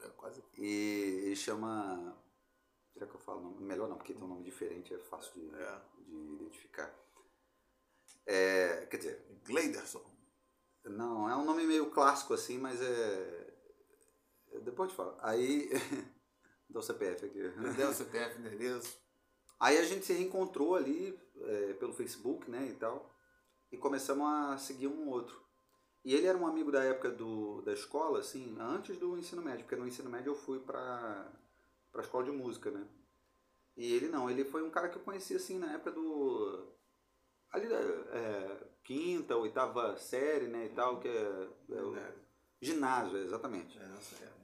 É, quase. E ele chama. Será que eu falo? Não, melhor não, porque tem um nome diferente, é fácil de, é. de identificar. É, quer dizer. Gleiderson. Não, é um nome meio clássico assim, mas é. Depois eu te falo. Aí. <laughs> Dá o CPF aqui. Dá o CPF, endereço. Aí a gente se reencontrou ali é, pelo Facebook, né, e tal. E começamos a seguir um outro. E ele era um amigo da época do, da escola, assim, antes do ensino médio, porque no ensino médio eu fui pra, pra escola de música, né? E ele não, ele foi um cara que eu conheci, assim, na época do... Ali da é, quinta, oitava série, né, e tal, que é... é o, ginásio, exatamente. É, nossa, é.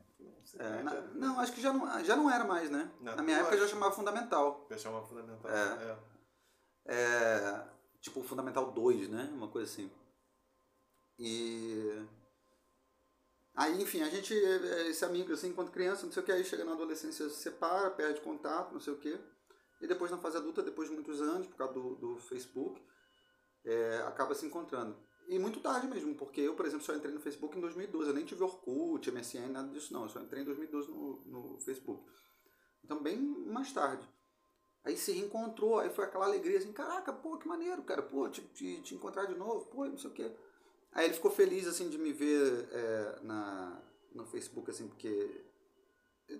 É, na, não, acho que já não, já não era mais, né? Não, na minha época já chamava Fundamental. Já chamava Fundamental, é. é. é tipo Fundamental 2, né? Uma coisa assim. E... Aí, enfim, a gente, esse amigo, assim, enquanto criança, não sei o que, aí chega na adolescência, se separa, perde contato, não sei o que. E depois na fase adulta, depois de muitos anos, por causa do, do Facebook, é, acaba se encontrando. E muito tarde mesmo, porque eu, por exemplo, só entrei no Facebook em 2012. Eu nem tive Orkut, MSN, nada disso não. Eu só entrei em 2012 no, no Facebook. Então, bem mais tarde. Aí se reencontrou, aí foi aquela alegria assim, caraca, pô, que maneiro, cara, pô, te, te, te encontrar de novo, pô, não sei o quê. Aí ele ficou feliz, assim, de me ver é, na, no Facebook, assim, porque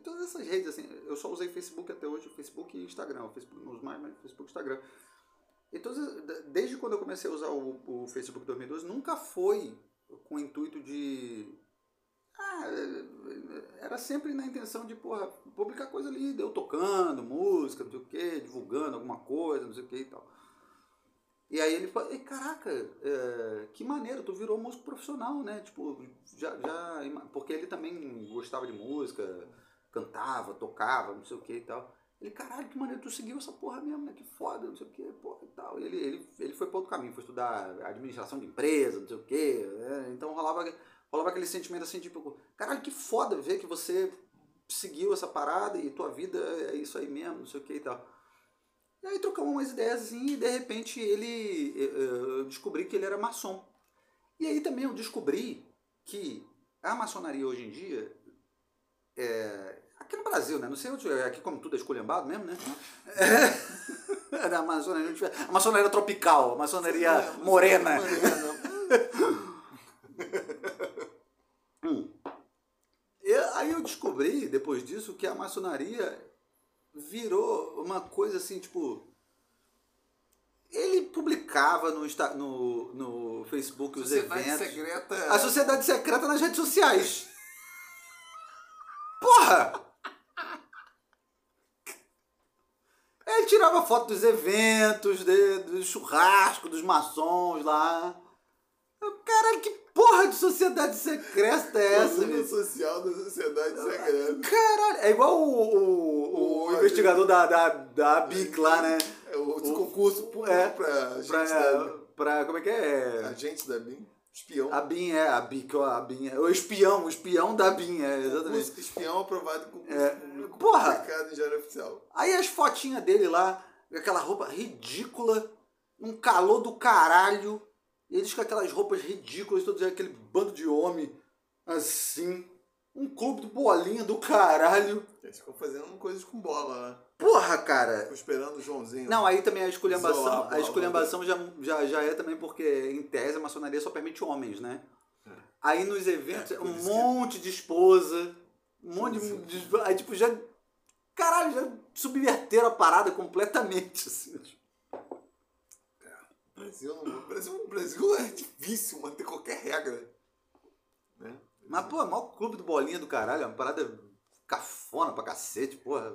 todas essas redes, assim, eu só usei Facebook até hoje, Facebook e Instagram, o Facebook não uso mais, mas Facebook e Instagram. Então, desde quando eu comecei a usar o, o Facebook 2012, nunca foi com o intuito de. Ah, era sempre na intenção de, porra, publicar coisa ali, eu tocando, música, não sei o quê, divulgando alguma coisa, não sei o que e tal. E aí ele falou, caraca, é, que maneiro, tu virou músico profissional, né? Tipo, já, já. Porque ele também gostava de música, cantava, tocava, não sei o que e tal. Ele, caralho, que maneiro, tu seguiu essa porra mesmo, né? Que foda, não sei o que, porra e tal. E ele, ele, ele foi para outro caminho, foi estudar administração de empresa, não sei o que. Né? Então rolava, rolava aquele sentimento assim, tipo, caralho, que foda ver que você seguiu essa parada e tua vida é isso aí mesmo, não sei o que e tal. E aí trocamos umas ideias assim e de repente ele. Eu descobri que ele era maçom. E aí também eu descobri que a maçonaria hoje em dia é, Aqui no Brasil, né? Não sei onde. Aqui, como tudo é esculhambado mesmo, né? <laughs> É, da Amazônia, a, maçonaria tropical, a maçonaria é, morena. hum. <laughs> aí eu descobri, depois disso, que a maçonaria virou uma coisa assim, tipo. Ele publicava no, no, no Facebook os Sociedade eventos. Secreta... A sociedade secreta nas redes sociais. Porra! Ele tirava foto dos eventos, de, do churrasco, dos maçons lá. Caralho, que porra de sociedade secreta é essa, velho? social da sociedade secreta. Caralho, é igual o, o, o, o investigador da, da, da BIC lá, né? É o, concurso é, pra, pra, pra, pra, Como é que é? Agente da BIM. Espião. A BIM é, a BIC, a BIM é. O espião, o espião da BIM, é, exatamente. O espião aprovado com é, porra. em diário oficial. Aí as fotinhas dele lá, aquela roupa ridícula, um calor do caralho. Eles com aquelas roupas ridículas, todos aquele bando de homem assim. Um clube do bolinha do caralho. Eles ficam fazendo coisas com bola, né? Porra, cara. Ficam esperando o Joãozinho. Não, aí também a esculhambação, a a esculhambação já, já, já é também porque, em tese, a maçonaria só permite homens, né? Aí nos eventos, É, um isso que- monte de esposa, um monte de, de. Aí, tipo, já. Caralho, já subverteram a parada completamente, assim. Brasil, Brasil, Brasil é difícil manter qualquer regra. Né? Mas, pô, é o maior clube do bolinha do caralho, é uma parada cafona pra cacete, porra,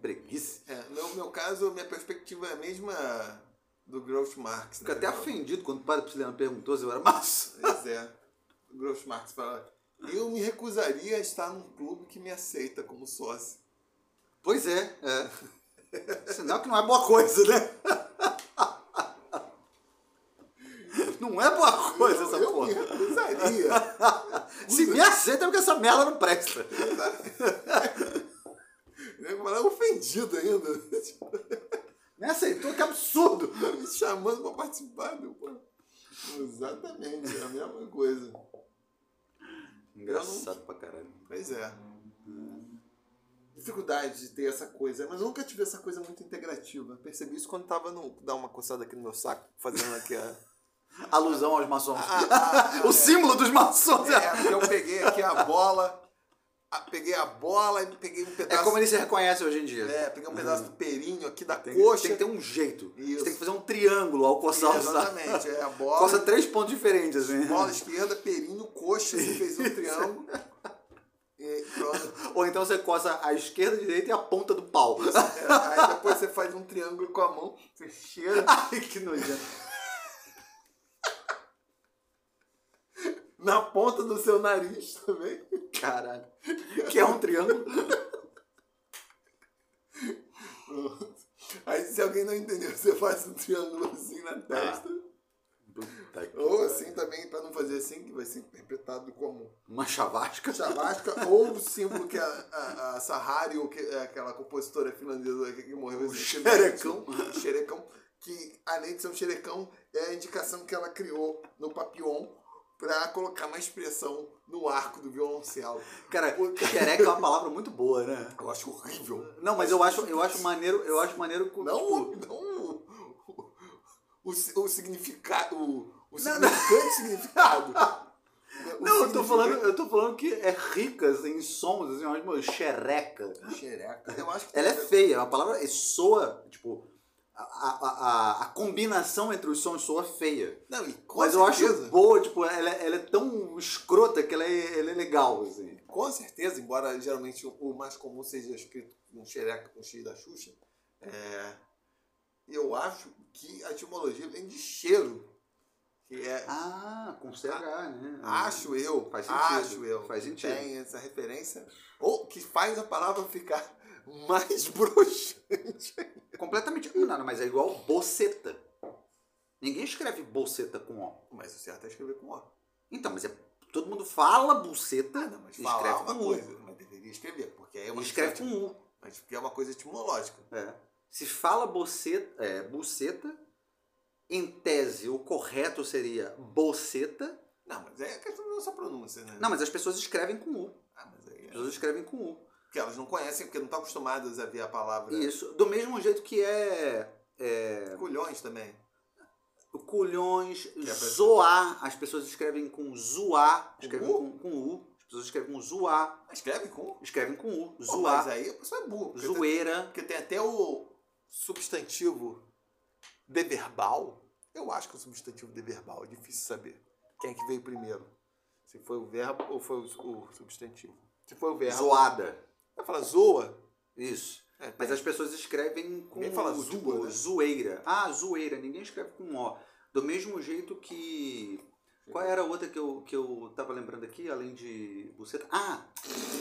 breguice. É, no meu caso, minha perspectiva é a mesma do Groucho Marx. Fico né? até ofendido quando o padre Prisciliano perguntou se eu era massa. Pois é. O Groucho Marx fala: Eu me recusaria a estar num clube que me aceita como sócio. Pois é, é. Sinal que não é boa coisa, né? Não é boa coisa essa eu porra. me recusaria. <laughs> Se me aceita é porque essa merda não presta. <laughs> Eu falar ofendido ainda. <laughs> Me aceitou, que absurdo. me chamando pra participar do. pô. Exatamente, é a mesma coisa. Engraçado pra caralho. Pois é. Dificuldade de ter essa coisa, mas eu nunca tive essa coisa muito integrativa. Percebi isso quando tava no. dar uma coçada aqui no meu saco, fazendo aqui a. Alusão aos maçons. Ah, <laughs> o símbolo dos maçons. É, porque eu peguei aqui a bola, peguei a bola e peguei um É pedaço. como ele se reconhece hoje em dia. É, peguei um pedaço do perinho aqui da Tem, coxa. tem que ter um jeito. Isso. Você tem que fazer um triângulo ao coçar o saco. Exatamente, é a bola. <laughs> Coça três pontos diferentes, assim. Bola esquerda, perinho, coxa, você fez um triângulo. <laughs> E pronto. Ou então você coça a esquerda, a direita e a ponta do pau. É, aí depois você faz um triângulo com a mão, você cheira Ai, que nojento. Na ponta do seu nariz também. Caralho. Que é um triângulo. Aí se alguém não entendeu, você faz um triângulo assim na testa. Puta que Ou assim também, pra não fazer assim, que vai ser interpretado como Uma chavasca. chavasca, ou o símbolo que a, a, a Sahari, ou que é aquela compositora finlandesa que morreu O xerecão. xerecão, que além de ser um xerecão, é a indicação que ela criou no Papillon pra colocar uma expressão no arco do violoncelo. Cara, xereca é uma palavra muito boa, né? Eu acho horrível. Não, mas eu acho, eu acho maneiro, eu acho maneiro com, Não, tipo, não o, o, significado, o, o significante significado. <laughs> O Não, eu tô falando, eu tô falando que é rica assim, em sons, assim, uma tipo, xereca. Xereca. Eu acho que Ela é feia, é uma palavra, é soa, tipo, a, a, a, combinação entre os sons soa feia. Não, e Mas eu certeza, acho boa, tipo, ela, ela é tão escrota que ela é, ela é legal, assim. Com certeza, embora geralmente o- mais comum seja escrito com xereca com X da Xuxa, é, eu acho que a etimologia vem de cheiro. Que é, Ah, com CH, né? acho eu, Faz sentido. acho eu, Faz sentido. tem essa referência, ou que faz a palavra ficar mais <laughs> broxante. Completamente. Não, não, mas é igual boceta. Ninguém escreve boceta com O. Mas o certo é escrever com O. Então, mas é, todo mundo fala buceta Ah, não, mas escreve uma com coisa, U. mas deveria escrever, porque é uma escreve com U. mas porque é uma coisa etimológica. É. Se fala boceta, é, buceta, em tese o correto seria boceta. Não, mas é questão da nossa pronúncia, né? Não, mas as pessoas escrevem com U. Ah, mas aí As é... pessoas escrevem com U. Porque elas não conhecem, porque não estão acostumadas a ver a palavra Isso. Do mesmo jeito que é. é culhões também. culhões, é zoar. As pessoas escrevem com zoar. Escrevem com, com U. As pessoas escrevem com zoar. Escreve com. Escrevem com U. Pô, Zoar. mas aí a pessoa é burra. Porque, tem, Zoeira. porque tem até o substantivo deverbal. Eu acho que o substantivo deverbal é difícil saber. Quem é que veio primeiro? Se foi o verbo ou foi o, o substantivo. Se foi o verbo. Zoada. Vai falar zoa. Isso. É, Mas as pessoas escrevem com Ninguém fala U, zoa, tipo, né? zoeira. Ah, zoeira. Ninguém escreve com O. Do mesmo jeito que. Qual era a outra que eu, que eu tava lembrando aqui, além de buceta? Ah!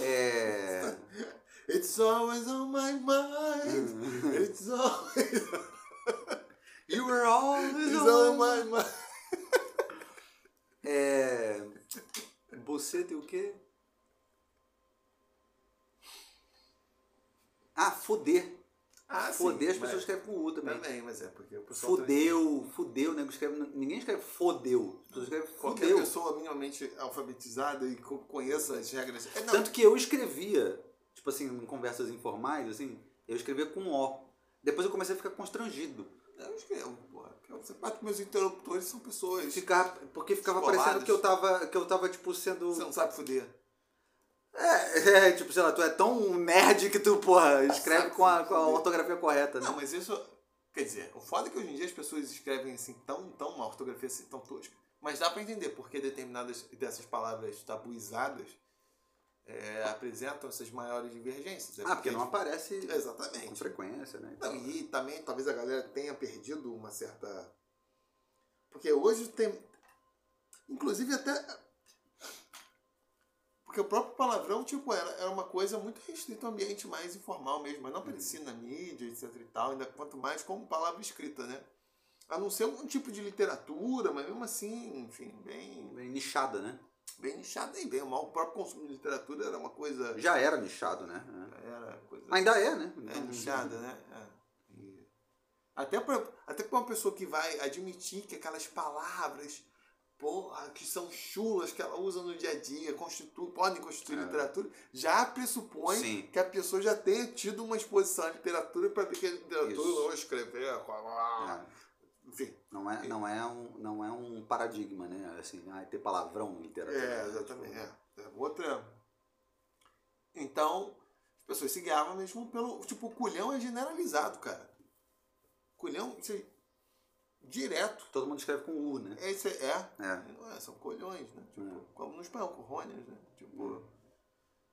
É. <laughs> It's always on my mind. <laughs> It's always, <laughs> You were always it's on my mind. É. Buceta e o quê? Ah, foder. Ah, sim, Foder as mas- pessoas escrevem com U também. Também, mas é porque o pessoal... Fudeu, fudeu, nego escreve. Ninguém escreve fodeu. As pessoas escrevem Qualquer fudeu. pessoa minimamente alfabetizada e co- conheça as regras... É, Tanto que eu escrevia, tipo assim, em conversas informais, assim, eu escrevia com O. Depois eu comecei a ficar constrangido. eu escrevo, porra. Você parte meus interlocutores são pessoas... Ficar, porque ficava Escoladas. parecendo que eu tava, que eu tava, tipo, sendo. Você não sabe fuder. É, <laughs> é, tipo, sei lá, tu é tão nerd que tu, porra, escreve com a, com a ortografia correta, né? Não, mas isso. Quer dizer, o foda é que hoje em dia as pessoas escrevem assim tão, tão uma ortografia assim, tão tosca. Mas dá pra entender porque determinadas dessas palavras tabuizadas é, apresentam essas maiores divergências. É ah, porque não aparece com Exatamente. frequência, né? Não, e também talvez a galera tenha perdido uma certa. Porque hoje tem. Inclusive até. Porque o próprio palavrão, tipo, era, era uma coisa muito restrita ao ambiente mais informal mesmo, mas não aparecia na mídia, etc e tal, ainda quanto mais como palavra escrita, né? A não ser um tipo de literatura, mas mesmo assim, enfim, bem, Bem nichada, né? bem nichado e bem mal. O próprio consumo de literatura era uma coisa. Já era nichado, né? É. Era coisa. Ainda é, né? É nichada, né? É. Até pra, até pra uma pessoa que vai admitir que aquelas palavras, porra, que são chulas, que ela usa no dia a dia, constitu, podem constituir É. literatura, já pressupõe Sim. que a pessoa já tenha tido uma exposição à literatura para ver que a literatura Isso. não escrever, É. enfim. Não é, não, é um, não é um paradigma, né? Assim, ah, ter palavrão em literatura. É, exatamente. É. É outra. Então, as pessoas se guiavam mesmo pelo. Tipo, o culhão é generalizado, cara. Culhão, você, direto. Todo mundo escreve com U, né? Esse é. É. Não é, são colhões, né? Tipo, É. como no espanhol, colhões, né? Tipo.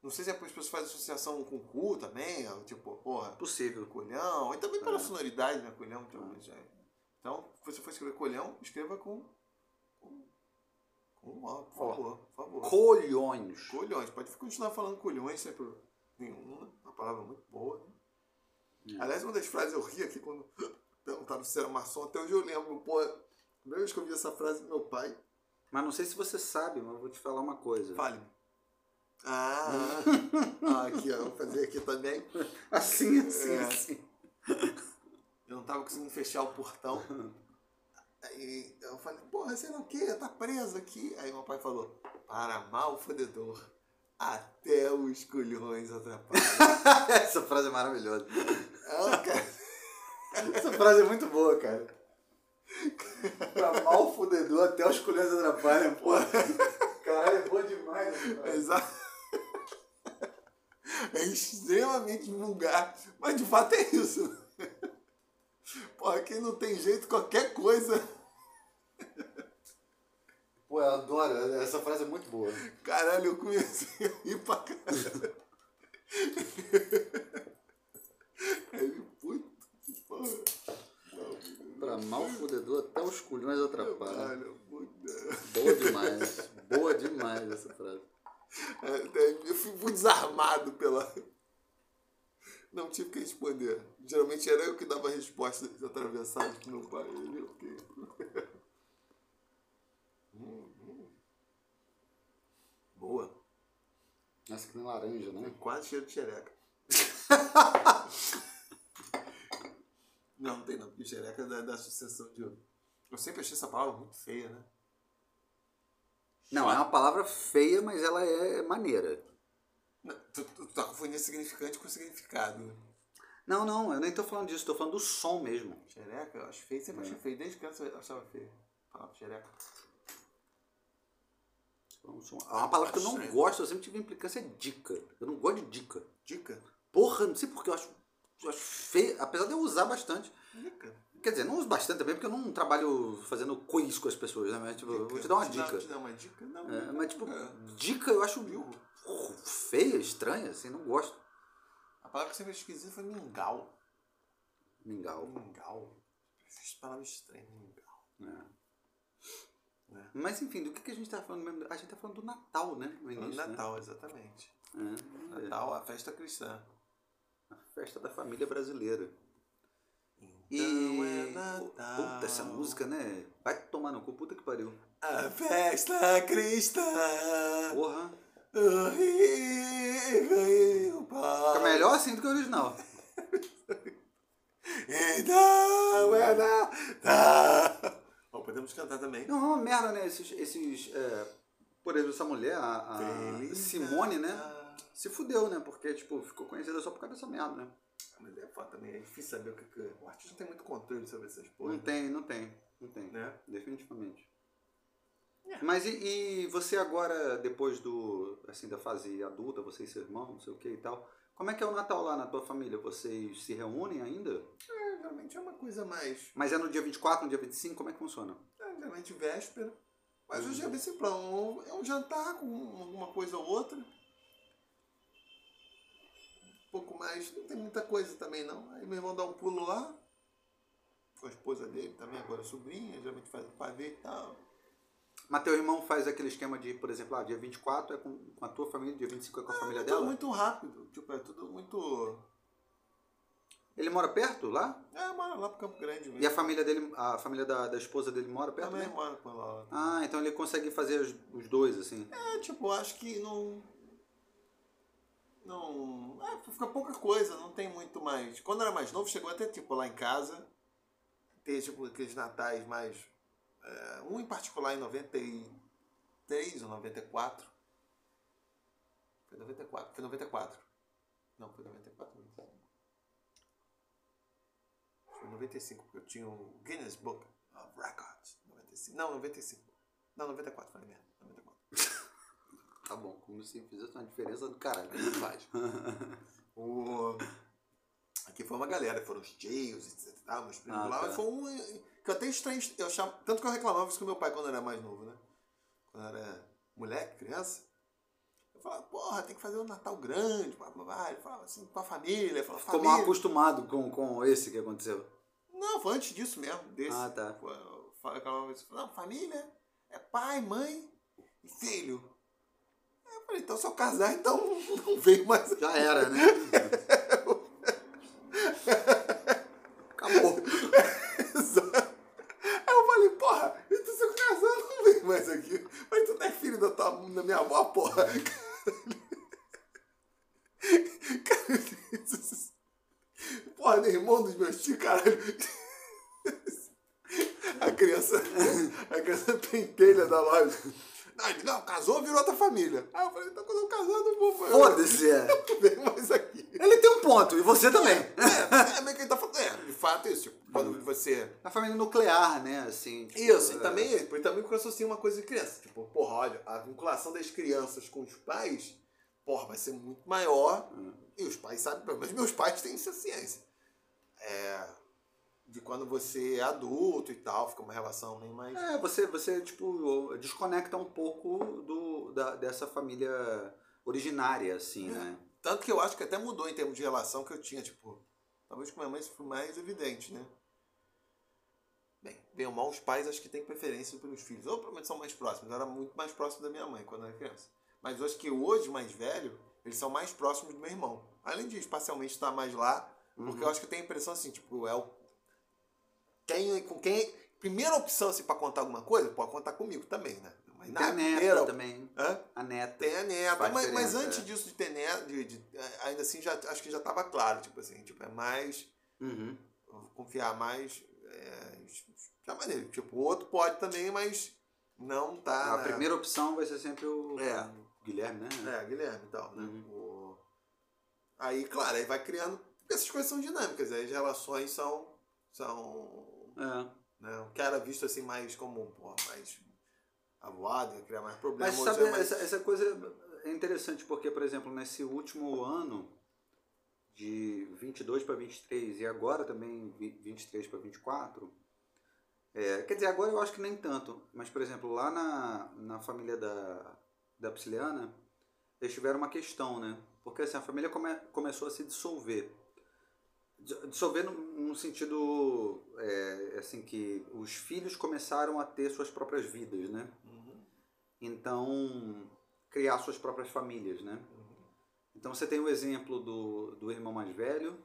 Não sei se é porque as pessoas fazem associação com cu também, ó, tipo, porra, Possível. colhão, e também pela É. sonoridade, né? Colhão, então, já é. Então, se você for escrever colhão, escreva com. com. com ó, por Ó. favor, por favor. Colhões. Colhões, pode continuar falando colhões sem problema nenhum, né? Uma palavra muito boa. né? É. Aliás, uma das frases eu ri aqui quando perguntaram se era maçom, até hoje eu lembro, pô, a primeira vez que eu vi essa frase do meu pai, Mas não sei se você sabe, mas eu vou te falar uma coisa. fale. Ah, <laughs> ah, aqui, ó, vou fazer aqui também. Assim, assim, É. assim. Eu não tava conseguindo fechar o portão. Aí eu falei, porra, sei lá o quê? Tá preso aqui. Aí meu pai falou, para mal fodedor, até os colhões atrapalham. <laughs> Essa frase é maravilhosa. Ah, cara. Essa frase é muito boa, cara. Pra mal fudedor até os colhões atrapalham, pô. Caralho, é boa demais. Exato. É extremamente vulgar, mas de fato é isso. Porra, quem não tem jeito, qualquer coisa. Pô, eu adoro. Essa frase é muito boa. Caralho, eu comecei a rir pra caralho. Pra mal fudedor até os colhões atrapalham. Boa demais. Boa demais essa frase. Até Eu fui muito desarmado pela. Não tive que responder. Geralmente era eu que dava respostas atravessadas pro meu pai. Ele, ok. Hum, hum. Boa. Essa aqui tem laranja, Tem né? quase cheiro de xereca. <laughs> não, não tem não, porque xereca é da, da sucessão de. Eu sempre achei essa palavra muito feia, né? Não, é uma palavra feia, mas ela é maneira. Não, tu, tu tá confundindo significante com significado. Não, não, eu nem tô falando disso, tô falando do som mesmo. Xereca, eu acho feio, sempre É. achei feio. Desde criança eu achava feio. Ah, xereca. É uma palavra que eu não gosto, eu sempre tive implicância, é dica. Eu não gosto de dica. Dica? Porra, não sei porque eu acho feio, apesar de eu usar bastante. Dica. Quer dizer, não uso bastante também, porque eu não trabalho fazendo quiz com as pessoas, né? Mas, tipo, eu vou te dar uma dica. Te dar uma dica? Não. É, mas, tipo, É. dica eu acho porra, feia, estranha, assim, não gosto. A palavra que sempre esqueci foi mingau. Mingau. Mingau. Essas palavras estranhas, mingau. É. É. Mas enfim, do que, que a gente tá falando mesmo? A gente tá falando do Natal, né? No No início, Natal, exatamente. Né? É, Natal, a festa cristã. Festa da família brasileira. Então E. é Natal. Puta, essa música, né? Vai tomar no cu, puta que pariu. A festa cristã. Porra. O. Fica melhor assim do que o original. Então, é. Bom, podemos cantar também. Não, é uma merda, né? Esses. esses é, por exemplo, essa mulher, a, a Simone, né? Se fudeu, né? Porque, tipo, ficou conhecida só por causa dessa merda, né? Mas é foda também, é difícil saber o que, que o artista não tem muito controle sobre essas porras. Não tem, não tem, não tem. Né? Definitivamente. É. Mas e, e você agora, depois do assim da fase adulta, você e seu irmão, não sei o que e tal, como é que é o Natal lá na tua família? Vocês se reúnem ainda? É, geralmente é uma coisa mais. Mas é no dia 24, no dia 25? Como é que funciona? É, geralmente véspera. Mas hoje é bem simplão. É um jantar com alguma coisa ou outra. Um pouco mais. Não tem muita coisa também não. Aí meu irmão dá um pulo lá. Com a esposa dele também, agora sobrinha, geralmente faz pavê e tal. Mas teu irmão faz aquele esquema de, por exemplo, ah, dia 24 é com, com a tua família, dia 25 é com a família é dela? tudo muito rápido. Tipo, é tudo muito. Ele mora perto lá? É, mora lá pro Campo Grande mesmo. E a família dele, a família da, da esposa dele mora perto também também? mora por lá. Ah, então ele consegue fazer os, os dois, assim. É, tipo, acho que não. Não. É, fica pouca coisa, não tem muito mais. Quando era mais novo, chegou até, tipo, lá em casa, ter, tipo, aqueles natais mais. é, um em particular em 93 ou 94. Foi 94. Foi 94. Não, foi 94. não. Foi 95, porque eu tinha o Guinness Book of Records. 95. Não, 95. Não, 94, falei merda. 94. Tá bom, como se fizesse uma diferença do caralho. Não faz. <laughs> o... Aqui foi uma galera, foram os Jails, etc. Tá, meus primos Ah, lá. tá. Foi um que eu até estranho. Eu achava, tanto que eu reclamava isso com meu pai quando eu era mais novo, né? Quando eu era moleque, criança. Eu falava, porra, tem que fazer um Natal grande. blá, blá, blá. Ele falava assim, com a família. Falava, Ficou mal família. acostumado com, com esse que aconteceu. Não, foi antes disso mesmo. Desse. Ah, tá. Eu falava isso. Não, família é pai, mãe e filho. Eu falei, então se eu casar, então <laughs> não veio mais. Já era, né? Acabou. Exato. Aí eu falei, porra, então se eu casar, não vem mais aqui. Falei, tu não é filho da, tua, da minha avó, porra? <laughs> Porra, nem irmão dos meus tios, caralho. A criança, a criança pentelha da loja. Não, casou, virou outra família. Aí eu falei, então quando eu casar, eu não vou. Foda-se, é. <laughs> Não vem mais aqui. Ele tem um ponto, e você também. É, é meio que ele tá falando. É, de fato, isso. Tipo, quando você. A família nuclear, né? Assim, tipo, Isso, e é, também, e também porque eu associo uma coisa de criança. Tipo, porra, olha, a vinculação das crianças com os pais, porra, vai ser muito maior. E os pais sabem, pelo menos meus pais têm essa ciência. É, de quando você é adulto e tal, fica uma relação bem mais. É, você, você tipo, desconecta um pouco do, da, dessa família originária, assim, né? Tanto que eu acho que até mudou em termos de relação que eu tinha, tipo. Talvez com minha mãe isso foi mais evidente, né? Bem, bem ou mal, os pais acho que têm preferência pelos filhos. Ou pelo menos são mais próximos. Eu era muito mais próximo da minha mãe quando eu era criança. Mas acho que hoje, mais velho, eles são mais próximos do meu irmão. Além de espacialmente estar mais lá, porque eu acho que eu tenho a impressão assim, tipo, é o. Quem, com quem. Primeira opção, assim, pra contar alguma coisa, pode contar comigo também, né? Mas Tem a neta também. Hã? A neta. Tem a neta. Mas, mas antes é. disso de ter neta, de, de- ainda assim, já, acho que já tava claro, tipo assim, tipo, é mais. Uhum. Confiar mais. É, já maneiro. Tipo, o outro pode também, mas não tá. A né? primeira opção vai ser sempre o É. Guilherme, né? É, Guilherme e tal, né? Uhum. O- Aí, claro, aí vai criando. Porque essas coisas são dinâmicas, aí as relações são. são É. né? O que era visto assim mais como pô, mais avoado, ia criar mais problemas. Mas sabe, mais- essa, essa coisa é interessante porque, por exemplo, nesse último ano, de 22 para 23 e agora também vi- 23 para 24, é, quer dizer, agora eu acho que nem tanto, mas, por exemplo, lá na, na família da, da Psiliana, eles tiveram uma questão, né? Porque assim, a família come, começou a se dissolver. Dis- Dissolver no, no sentido, é, assim, que os filhos começaram a ter suas próprias vidas, né? Uhum, então criar suas próprias famílias, né? Então você tem o exemplo do, do irmão mais velho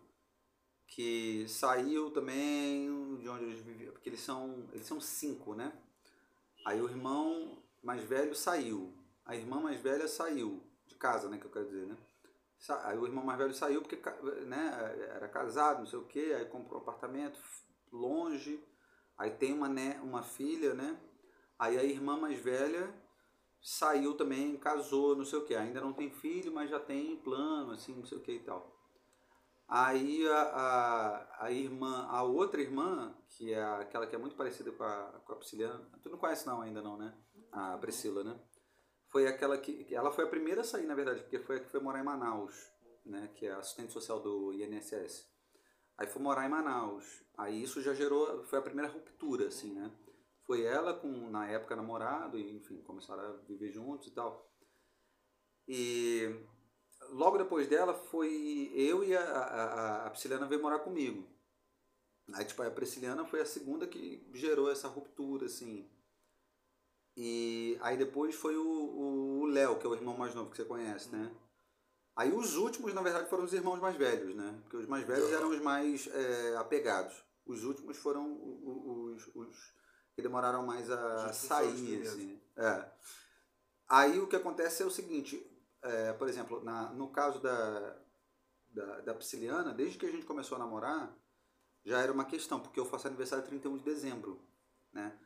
que saiu também de onde eles viviam, porque eles são eles são cinco, né? Aí o irmão mais velho saiu, a irmã mais velha saiu de casa, né? Que eu quero dizer, né? O irmão mais velho saiu porque né, era casado, não sei o quê, aí comprou um apartamento longe, aí tem uma, né, uma filha, né? Aí a irmã mais velha saiu também, casou, não sei o quê. Ainda não tem filho, mas já tem plano, assim, não sei o que e tal. Aí a, a, a irmã, a outra irmã, que é aquela que é muito parecida com a, com a Prisciliana, tu não conhece não ainda não, né? A Priscila, né? Foi aquela que, ela foi a primeira a sair, na verdade, porque foi a que foi morar em Manaus, né? Que é assistente social do INSS. Aí foi morar em Manaus. Aí isso já gerou, foi a primeira ruptura, assim, né? Foi ela com, na época, namorado, e enfim, começaram a viver juntos e tal. E logo depois dela foi eu e a, a- a Prisciliana veio morar comigo. Aí, tipo, a Prisciliana foi a segunda que gerou essa ruptura, assim. E aí depois foi o- Léo, que é o irmão mais novo que você conhece, né? Aí os últimos, na verdade, foram os irmãos mais velhos, né? Porque os mais velhos eram os mais é, apegados. Os últimos foram os, os que demoraram mais a sair, assim. É. Aí o que acontece é o seguinte, é, por exemplo, na, no caso da, da, da Prisciliana, desde que a gente começou a namorar, já era uma questão, porque eu faço aniversário 31 de dezembro, né?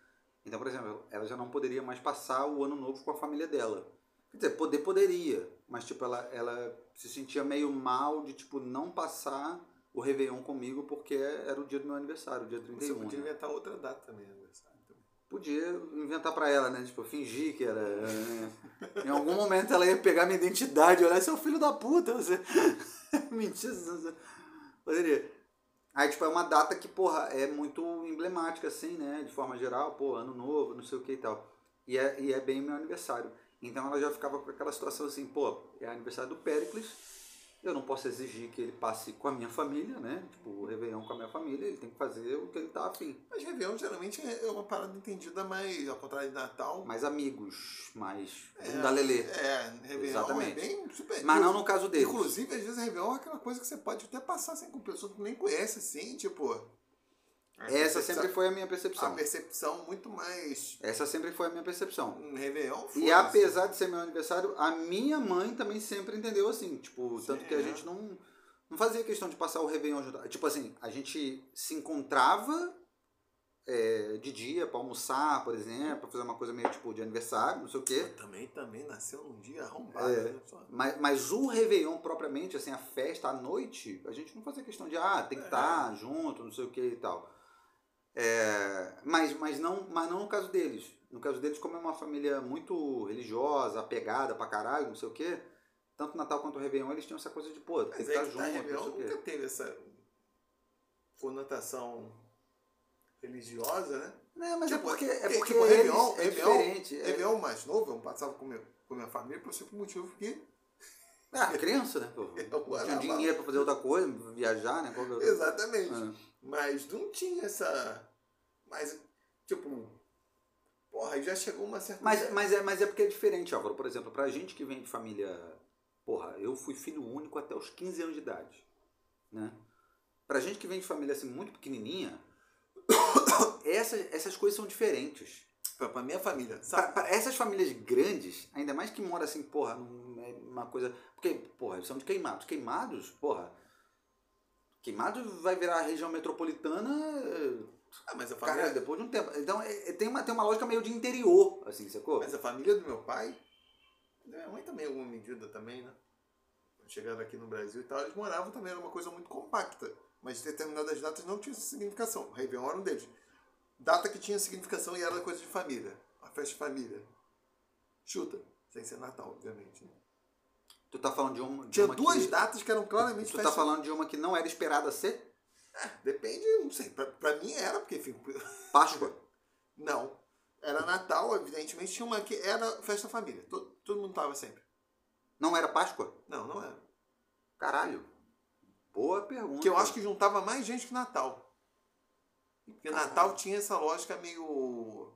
Então, por exemplo, ela já não poderia mais passar o ano novo com a família dela. Quer dizer, poder poderia, mas tipo, ela, ela se sentia meio mal de tipo não passar o Réveillon comigo porque era o dia do meu aniversário, o dia Você 31. podia né? inventar outra data também, aniversário. também. Podia inventar pra ela, né? Tipo, fingir que era. né? Em algum momento ela ia pegar minha identidade e olhar, seu filho da puta, você. <laughs> Mentira, você- poderia. Aí, tipo, é uma data que, porra, é muito emblemática, assim, né? De forma geral, pô, ano novo, não sei o que e tal. E é, e é bem meu aniversário. Então ela já ficava com aquela situação assim, pô, é aniversário do Péricles, eu não posso exigir que ele passe com a minha família, né? Tipo, o Réveillon com a minha família, ele tem que fazer o que ele tá afim. Mas Réveillon geralmente é uma parada entendida mais, ao contrário de Natal. mais amigos, mais é, bunda lelê. É, Réveillon Exatamente. é bem super. Mas não no caso deles. Inclusive, às vezes, Réveillon é aquela coisa que você pode até passar assim, com pessoas que nem conhece, assim, tipo. Essa percepção- sempre foi a minha A percepção. percepção muito mais. Essa sempre foi a minha percepção. Um Réveillon E foda-se. apesar de ser meu aniversário, a minha mãe também sempre entendeu assim. Tipo, Sim, tanto que a é. gente não, não fazia questão de passar o Réveillon junto. Tipo assim, a gente se encontrava é, de dia pra almoçar, por exemplo, pra fazer uma coisa meio tipo de aniversário, não sei o quê. Também, também nasceu num dia arrombado, É. né? Mas, mas o Réveillon propriamente, assim, a festa à noite, a gente não fazia questão de, ah, tem que É. estar junto, não sei o que e tal. É, mas, mas, não, mas não no caso deles. No caso deles, como é uma família muito religiosa, apegada pra caralho, não sei o que, tanto Natal quanto o Réveillon, eles tinham essa coisa de, pô, tem que é estar que junto, tá, não Réveillon nunca quê. teve essa conotação religiosa, né? Não, mas Tipo, é porque, é porque, porque tipo, Réveillon- é Réveillon- diferente. é- Réveillon mais novo, eu passava com, meu, com minha família por simples motivo que. Ah, criança, né? Pô, <laughs> Eu tinha dinheiro pra fazer outra coisa, viajar, né? Exatamente. Ah. Mas não tinha essa. Mas, tipo. Porra, já chegou uma certa. Mas, mas, é, mas é porque é diferente, Álvaro. Por exemplo, pra gente que vem de família. Porra, eu fui filho único até os 15 anos de idade. Né? Pra gente que vem de família assim muito pequenininha, <coughs> essas, essas coisas são diferentes. Pra, pra minha família, Pra, sabe? pra essas famílias grandes, ainda mais que mora assim, porra, num- é uma coisa. Porque, porra, eles são de queimados. Queimados, porra. Queimados vai virar a região metropolitana. Ah, mas a Cara, família. depois de um tempo. Então é- é- tem, uma, tem uma lógica meio de interior, assim, sacou? Mas a família do meu pai. Minha mãe também, em alguma medida também, né? Chegaram aqui no Brasil e tal, eles moravam também, era uma coisa muito compacta. Mas determinadas datas não tinham significação. O Réveillon era um deles. Data que tinha significação e era coisa de família. A festa de família. Chuta. Sem ser Natal, obviamente. né? Tu tá falando de uma. De Tinha uma duas que, datas que eram claramente Tu tá falando de uma que não era esperada ser Depende, não sei. Pra, pra mim era, porque, enfim. <laughs> Páscoa. Não. Era Natal, evidentemente, tinha uma que era festa família. Todo, todo mundo tava sempre. Não era Páscoa? Não, não era. Caralho. Boa pergunta. Que eu acho que juntava mais gente que Natal. Porque Caralho. Natal tinha essa lógica meio.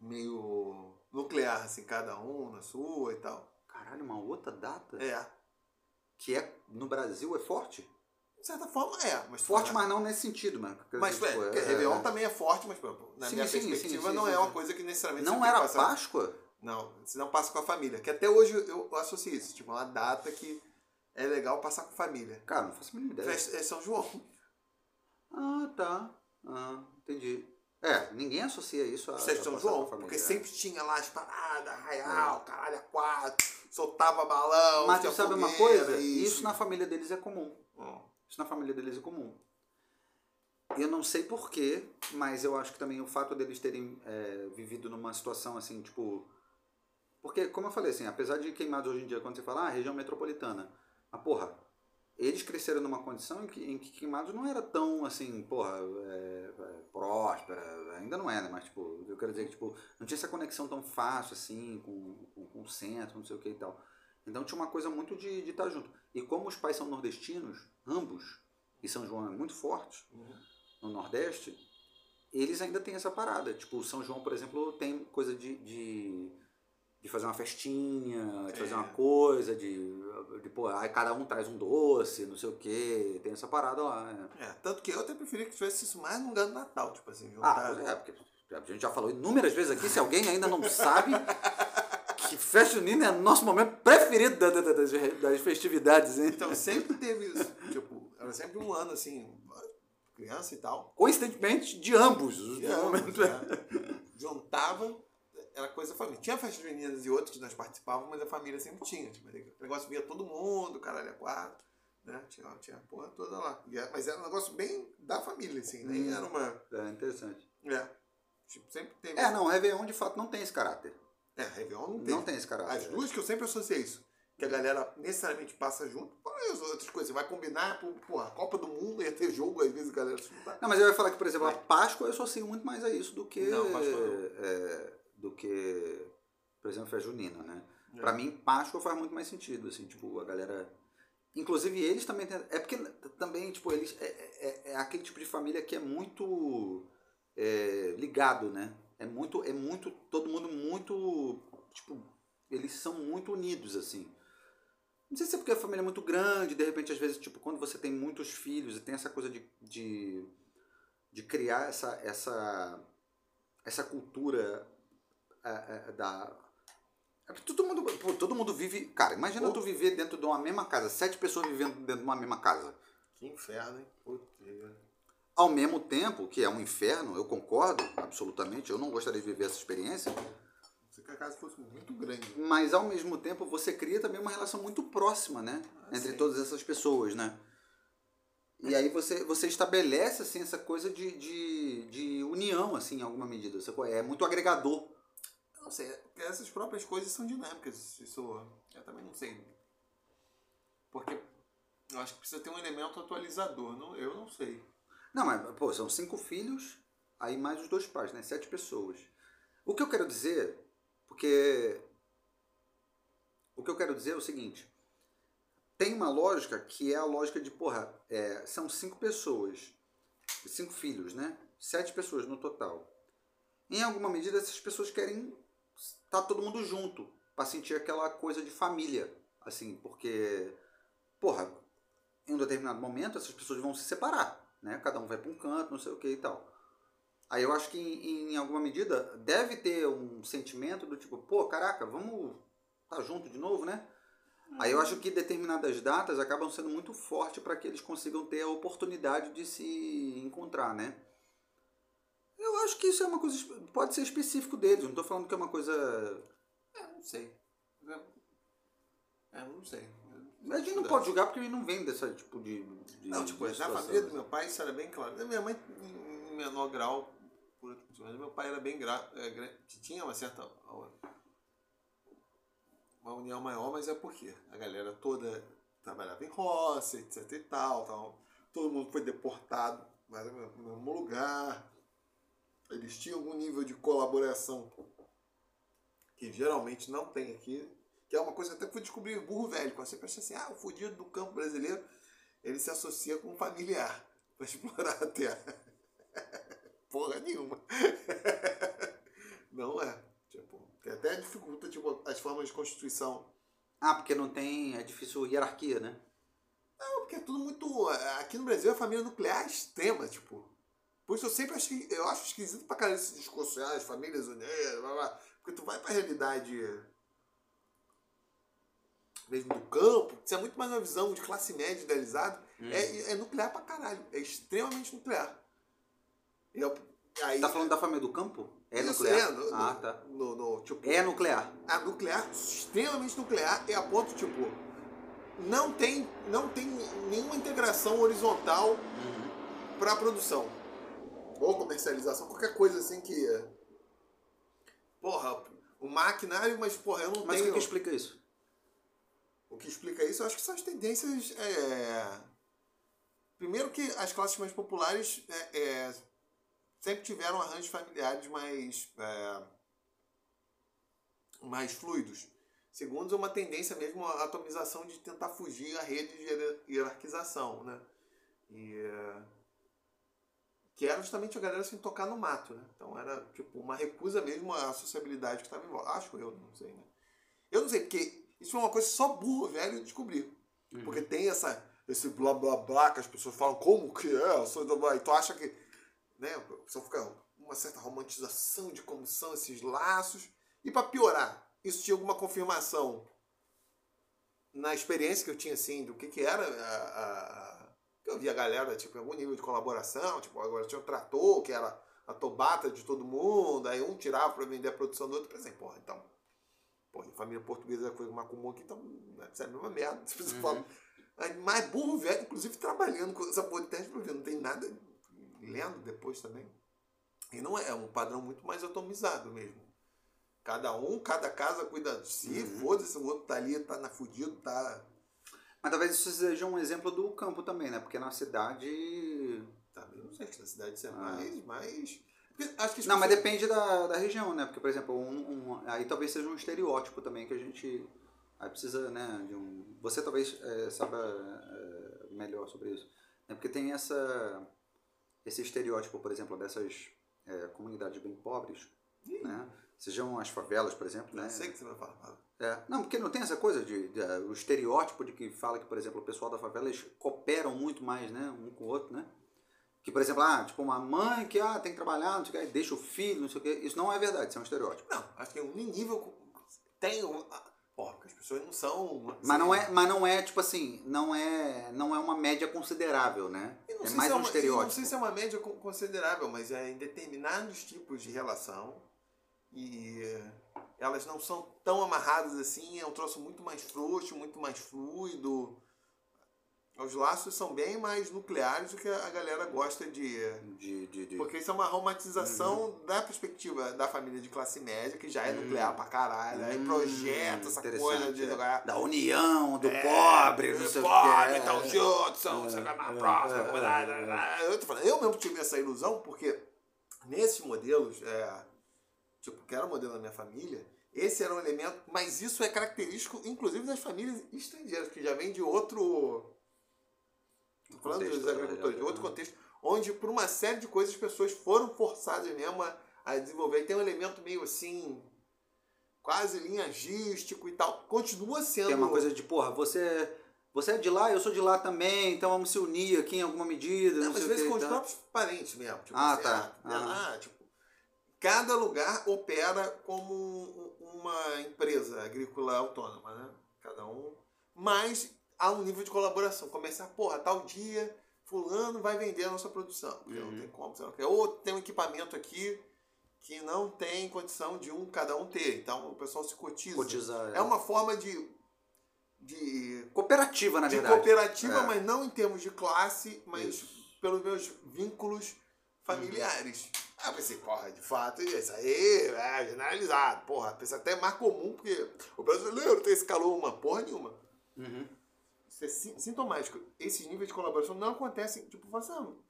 meio nuclear, assim, cada um na sua e tal. Caralho, uma outra data? É. Que é, no Brasil é forte? De certa forma é, mas Forte, mas não nesse sentido, mano. Mas é, tipo, porque Réveillon também é forte, mas na Sim, minha sim, perspectiva sim, não é uma coisa que necessariamente Não você era. Páscoa? Não, se não passa com a família. Que até hoje eu associo isso. Tipo, uma data que é legal passar com a família. Cara, não faço a mínima ideia. Festa, é São João. Ah, tá. Ah, entendi. É, ninguém associa isso a. Festa de São João. Porque é. sempre tinha lá as paradas, arraial, caralho, a quatro, soltava balão. Mas tu sabe uma coisa? Isso na família deles é comum. Isso na família deles é comum. Eu não sei porquê, mas eu acho que também o fato deles terem é, vivido numa situação assim, tipo. Porque, como eu falei assim, apesar de queimados hoje em dia, quando você fala, ah, região metropolitana. Mas, porra, eles cresceram numa condição em que, em que queimados não era tão assim, porra, é, é, próspera, ainda não é, né? Mas, tipo, eu quero dizer que, tipo, não tinha essa conexão tão fácil assim, com, com, com o centro, não sei o que e tal. Então tinha uma coisa muito de, de estar junto. E como os pais são nordestinos, ambos, e São João é muito forte no Nordeste, eles ainda têm essa parada. Tipo, São João, por exemplo, tem coisa de, de, de fazer uma festinha, de fazer É. uma coisa, de, de pô, aí cada um traz um doce, não sei o quê, tem essa parada lá. né? É, tanto que eu até preferia que tivesse isso mais no lugar do Natal, tipo assim, Ah, juntar. é, porque a gente já falou inúmeras vezes aqui, se alguém ainda não sabe <laughs> que festa junina é nosso momento preferido da- da- da- das, das festividades, hein? Então sempre teve isso. tipo, era sempre um ano assim, criança e tal. Coincidentemente, de ambos os E ambos, né? Juntava, era coisa da família. Tinha festas juninas e outras que nós participávamos, mas a família sempre tinha. Tipo, o negócio via todo mundo, caralho, é quatro. Né? Tinha, tinha a porra toda lá. Era- mas era um negócio bem da família, assim, nem Hum. era uma. É interessante. É. Tipo, sempre teve. É, não, o Réveillon de fato não tem esse caráter. É, Réveillon não tem. Não tem esse caráter. As duas que eu sempre associei isso. Que a galera necessariamente passa junto, porra, e as outras coisas. Você vai combinar, porra, a Copa do Mundo ia ter jogo, às vezes a galera se juntar. Não, mas eu ia falar que, por exemplo, a. Páscoa eu associo muito mais a isso do que. Não, Páscoa é, do que, por exemplo, festa junina, né? É. Pra mim, Páscoa faz muito mais sentido, assim, tipo, a galera. Inclusive eles também. É porque também, tipo, eles. É, é, é aquele tipo de família que é muito é, ligado, né? É muito. É muito. Todo mundo muito. Tipo, eles são muito unidos, assim. Não sei se é porque a família é muito grande, de repente, às vezes, tipo, quando você tem muitos filhos e tem essa coisa de, de, de criar essa, essa, essa cultura é, é, da. é porque Todo mundo, pô, todo mundo vive. Cara, imagina Pô. tu viver dentro de uma mesma casa, sete pessoas vivendo dentro de uma mesma casa. Que inferno, hein? Grilo. Ao mesmo tempo, que é um inferno, eu concordo, absolutamente, eu não gostaria de viver essa experiência, Se a casa fosse muito grande. mas ao mesmo tempo você cria também uma relação muito próxima, né? Ah, Entre sim. todas essas pessoas, né? E aí você, você estabelece, assim, essa coisa de, de, de união, assim, em alguma medida. É muito agregador. Não sei, essas próprias coisas são dinâmicas. Isso eu também não sei. Porque eu acho que precisa ter um elemento atualizador. Não, eu não sei. Não, mas, pô, são cinco filhos, aí mais os dois pais, né? Sete pessoas. O que eu quero dizer, porque... O que eu quero dizer é o seguinte. Tem uma lógica que é a lógica de, porra, é, são cinco pessoas, cinco filhos, né? Sete pessoas no total. Em alguma medida, essas pessoas querem estar todo mundo junto, para sentir aquela coisa de família, assim, porque, porra, em um determinado momento essas pessoas vão se separar, né? Cada um vai para um canto, não sei o que e tal. Aí eu acho que em, em alguma medida deve ter um sentimento do tipo, pô, caraca, vamos estar junto de novo, né? Aí eu acho que determinadas datas acabam sendo muito fortes para que eles consigam ter a oportunidade de se encontrar, né? Eu acho que isso é uma coisa. Pode ser específico deles, não estou falando que é uma coisa. É, não sei. É, é, não sei. A gente não pode julgar porque ele não vem desse tipo de. de Não, tipo, de na família do assim. meu pai isso era bem claro. Da minha mãe, em menor grau, por mas meu pai era bem gra... é, tinha uma certa uma união maior, mas é porque a galera toda trabalhava em roça, etc e tal, tal. todo mundo foi deportado, mas no mesmo lugar. Eles tinham algum nível de colaboração que geralmente não tem aqui, que é uma coisa que até fui descobrir burro velho, quando você pensa assim, ah, o fudido do campo brasileiro, ele se associa com um familiar para explorar a terra. <laughs> Porra nenhuma. <laughs> Não é. Tipo, até dificulta tipo, as formas de constituição. Ah, porque não tem. É difícil hierarquia, né? Não, porque é tudo muito. Aqui no Brasil a família nuclear é extrema, tipo. Por isso eu sempre achei. Eu acho esquisito pra caralho esse discurso, ah, as famílias unidas, blá blá. Porque tu vai pra realidade mesmo do campo, isso é muito mais uma visão de classe média idealizada, Hum. é, é nuclear pra caralho. É extremamente nuclear. E eu- aí, Tá falando da família do campo? É Isso, nuclear? é, no- ah, no- tá. no- no, tipo, É nuclear. a nuclear, extremamente nuclear, é a ponto, tipo, não tem, não tem nenhuma integração horizontal Uhum. para produção ou comercialização, qualquer coisa assim que. Porra, o maquinário, mas porra, eu não Mas o tenho. que, que explica isso? O que explica isso, eu acho que são as tendências. é, Primeiro que as classes mais populares é, é, sempre tiveram arranjos familiares mais, é, mais fluidos. Segundo, é uma tendência mesmo à atomização de tentar fugir à rede de hier- hierarquização, né? E, é, que era justamente a galera sem tocar no mato, né? Então era tipo uma recusa mesmo à sociabilidade que estava em volta. Acho eu, não sei, né? Eu não sei, porque isso foi uma coisa só burro velho descobriu. Uhum. Porque tem essa, esse blá blá blá que as pessoas falam, como que é? Eu sou blá. E tu acha que. Né? A pessoa fica uma certa romantização de como são esses laços. E para piorar, isso tinha alguma confirmação na experiência que eu tinha, assim, do que, que era a. a- eu via a galera, tipo, em algum nível de colaboração, tipo, agora tinha o trator, que era a tobata de todo mundo, aí um tirava para vender a produção do outro, por exemplo, porra, então. Porra, família portuguesa é coisa mais comum aqui, então, né, isso é a mesma merda. <laughs> Tipo, você Uhum. fala, Aí, mais burro velho, inclusive trabalhando com essa porra de teste ver, não tem nada lendo depois também. E não é, é um padrão muito mais atomizado mesmo. Cada um, cada casa cuida de si, Uhum. foda-se, o outro tá ali, tá na fudido, tá. Mas talvez isso seja um exemplo do campo também, né? Porque na cidade. tá não sei se na cidade isso é Ah. mais. porque Acho que Não, mas pessoas- depende da, da região, né? Porque, por exemplo, um, um- aí talvez seja um estereótipo também que a gente. Aí precisa, né, de um. Você talvez é, saiba é, melhor sobre isso. Né? Porque tem essa. Esse estereótipo, por exemplo, dessas é, comunidades bem pobres, né? Sejam as favelas, por exemplo, Não né? sei que você vai falar. É. Não, porque não tem essa coisa de, de, eh, o estereótipo de que fala que, por exemplo, o pessoal da favela eles cooperam muito mais, né, um com o outro, né? Que, por exemplo, ah, tipo uma mãe que ah, tem que trabalhar, não sei o que, deixa o filho, não sei o que. Isso não é verdade, isso é um estereótipo. Não, acho que em um nível. Tem. Um, porra, porque as pessoas não são. Mas não é, mas não é tipo assim, não é, não é uma média considerável, né? É mais se um uma- estereótipo. Não sei se é uma média con- considerável, mas é em determinados tipos de relação e elas não são tão amarradas assim, é um troço muito mais frouxo, muito mais fluido. Os laços são bem mais nucleares do que a galera gosta de. De, de, de- Porque isso é uma romantização Uhum. da perspectiva da família de classe média, que já é Hum. nuclear pra caralho. Aí Hum, projeta essa coisa interessante, de é. jogar. Da união, do É, pobre, do sei pobre, que. então juntos, são, É, você vai mais é, próximo. é, é. Eu tô falando, eu mesmo tive essa ilusão, porque nesses modelos, é, tipo, que era o modelo da minha família, esse era um elemento, mas isso é característico, inclusive, das famílias estrangeiras, que já vem de outro. Tô falando Contexto, dos agricultores, de né? outro contexto, onde por uma série de coisas as pessoas foram forçadas mesmo a, a desenvolver. E tem um elemento meio assim, quase linhagístico e tal. Continua sendo. Tem uma coisa de, porra, você, você é de lá, eu sou de lá também, então vamos se unir aqui em alguma medida. Não, Não, às vezes com os tá? próprios parentes mesmo. Tipo, Ah, assim, tá. ah, ah, tipo, cada lugar opera como um- uma empresa agrícola autônoma, né? Cada um. Mas há um nível de colaboração. Começar, porra, tal dia, fulano vai vender a nossa produção. Porque Uhum. não tem como, sei lá o quê. Ou tem um equipamento aqui que não tem condição de um cada um ter. Então o pessoal se cotiza. Cotizar, É uma forma de. de cooperativa, na de verdade. cooperativa, É. mas não em termos de classe, mas Isso. pelos meus vínculos familiares. Aí eu pensei, porra, de fato, isso aí é generalizado. Porra, isso até é mais comum, porque o brasileiro tem esse calor, uma porra nenhuma. Uhum. Isso é si- sintomático. Esses níveis de colaboração não acontecem. Tipo, fala assim, ah,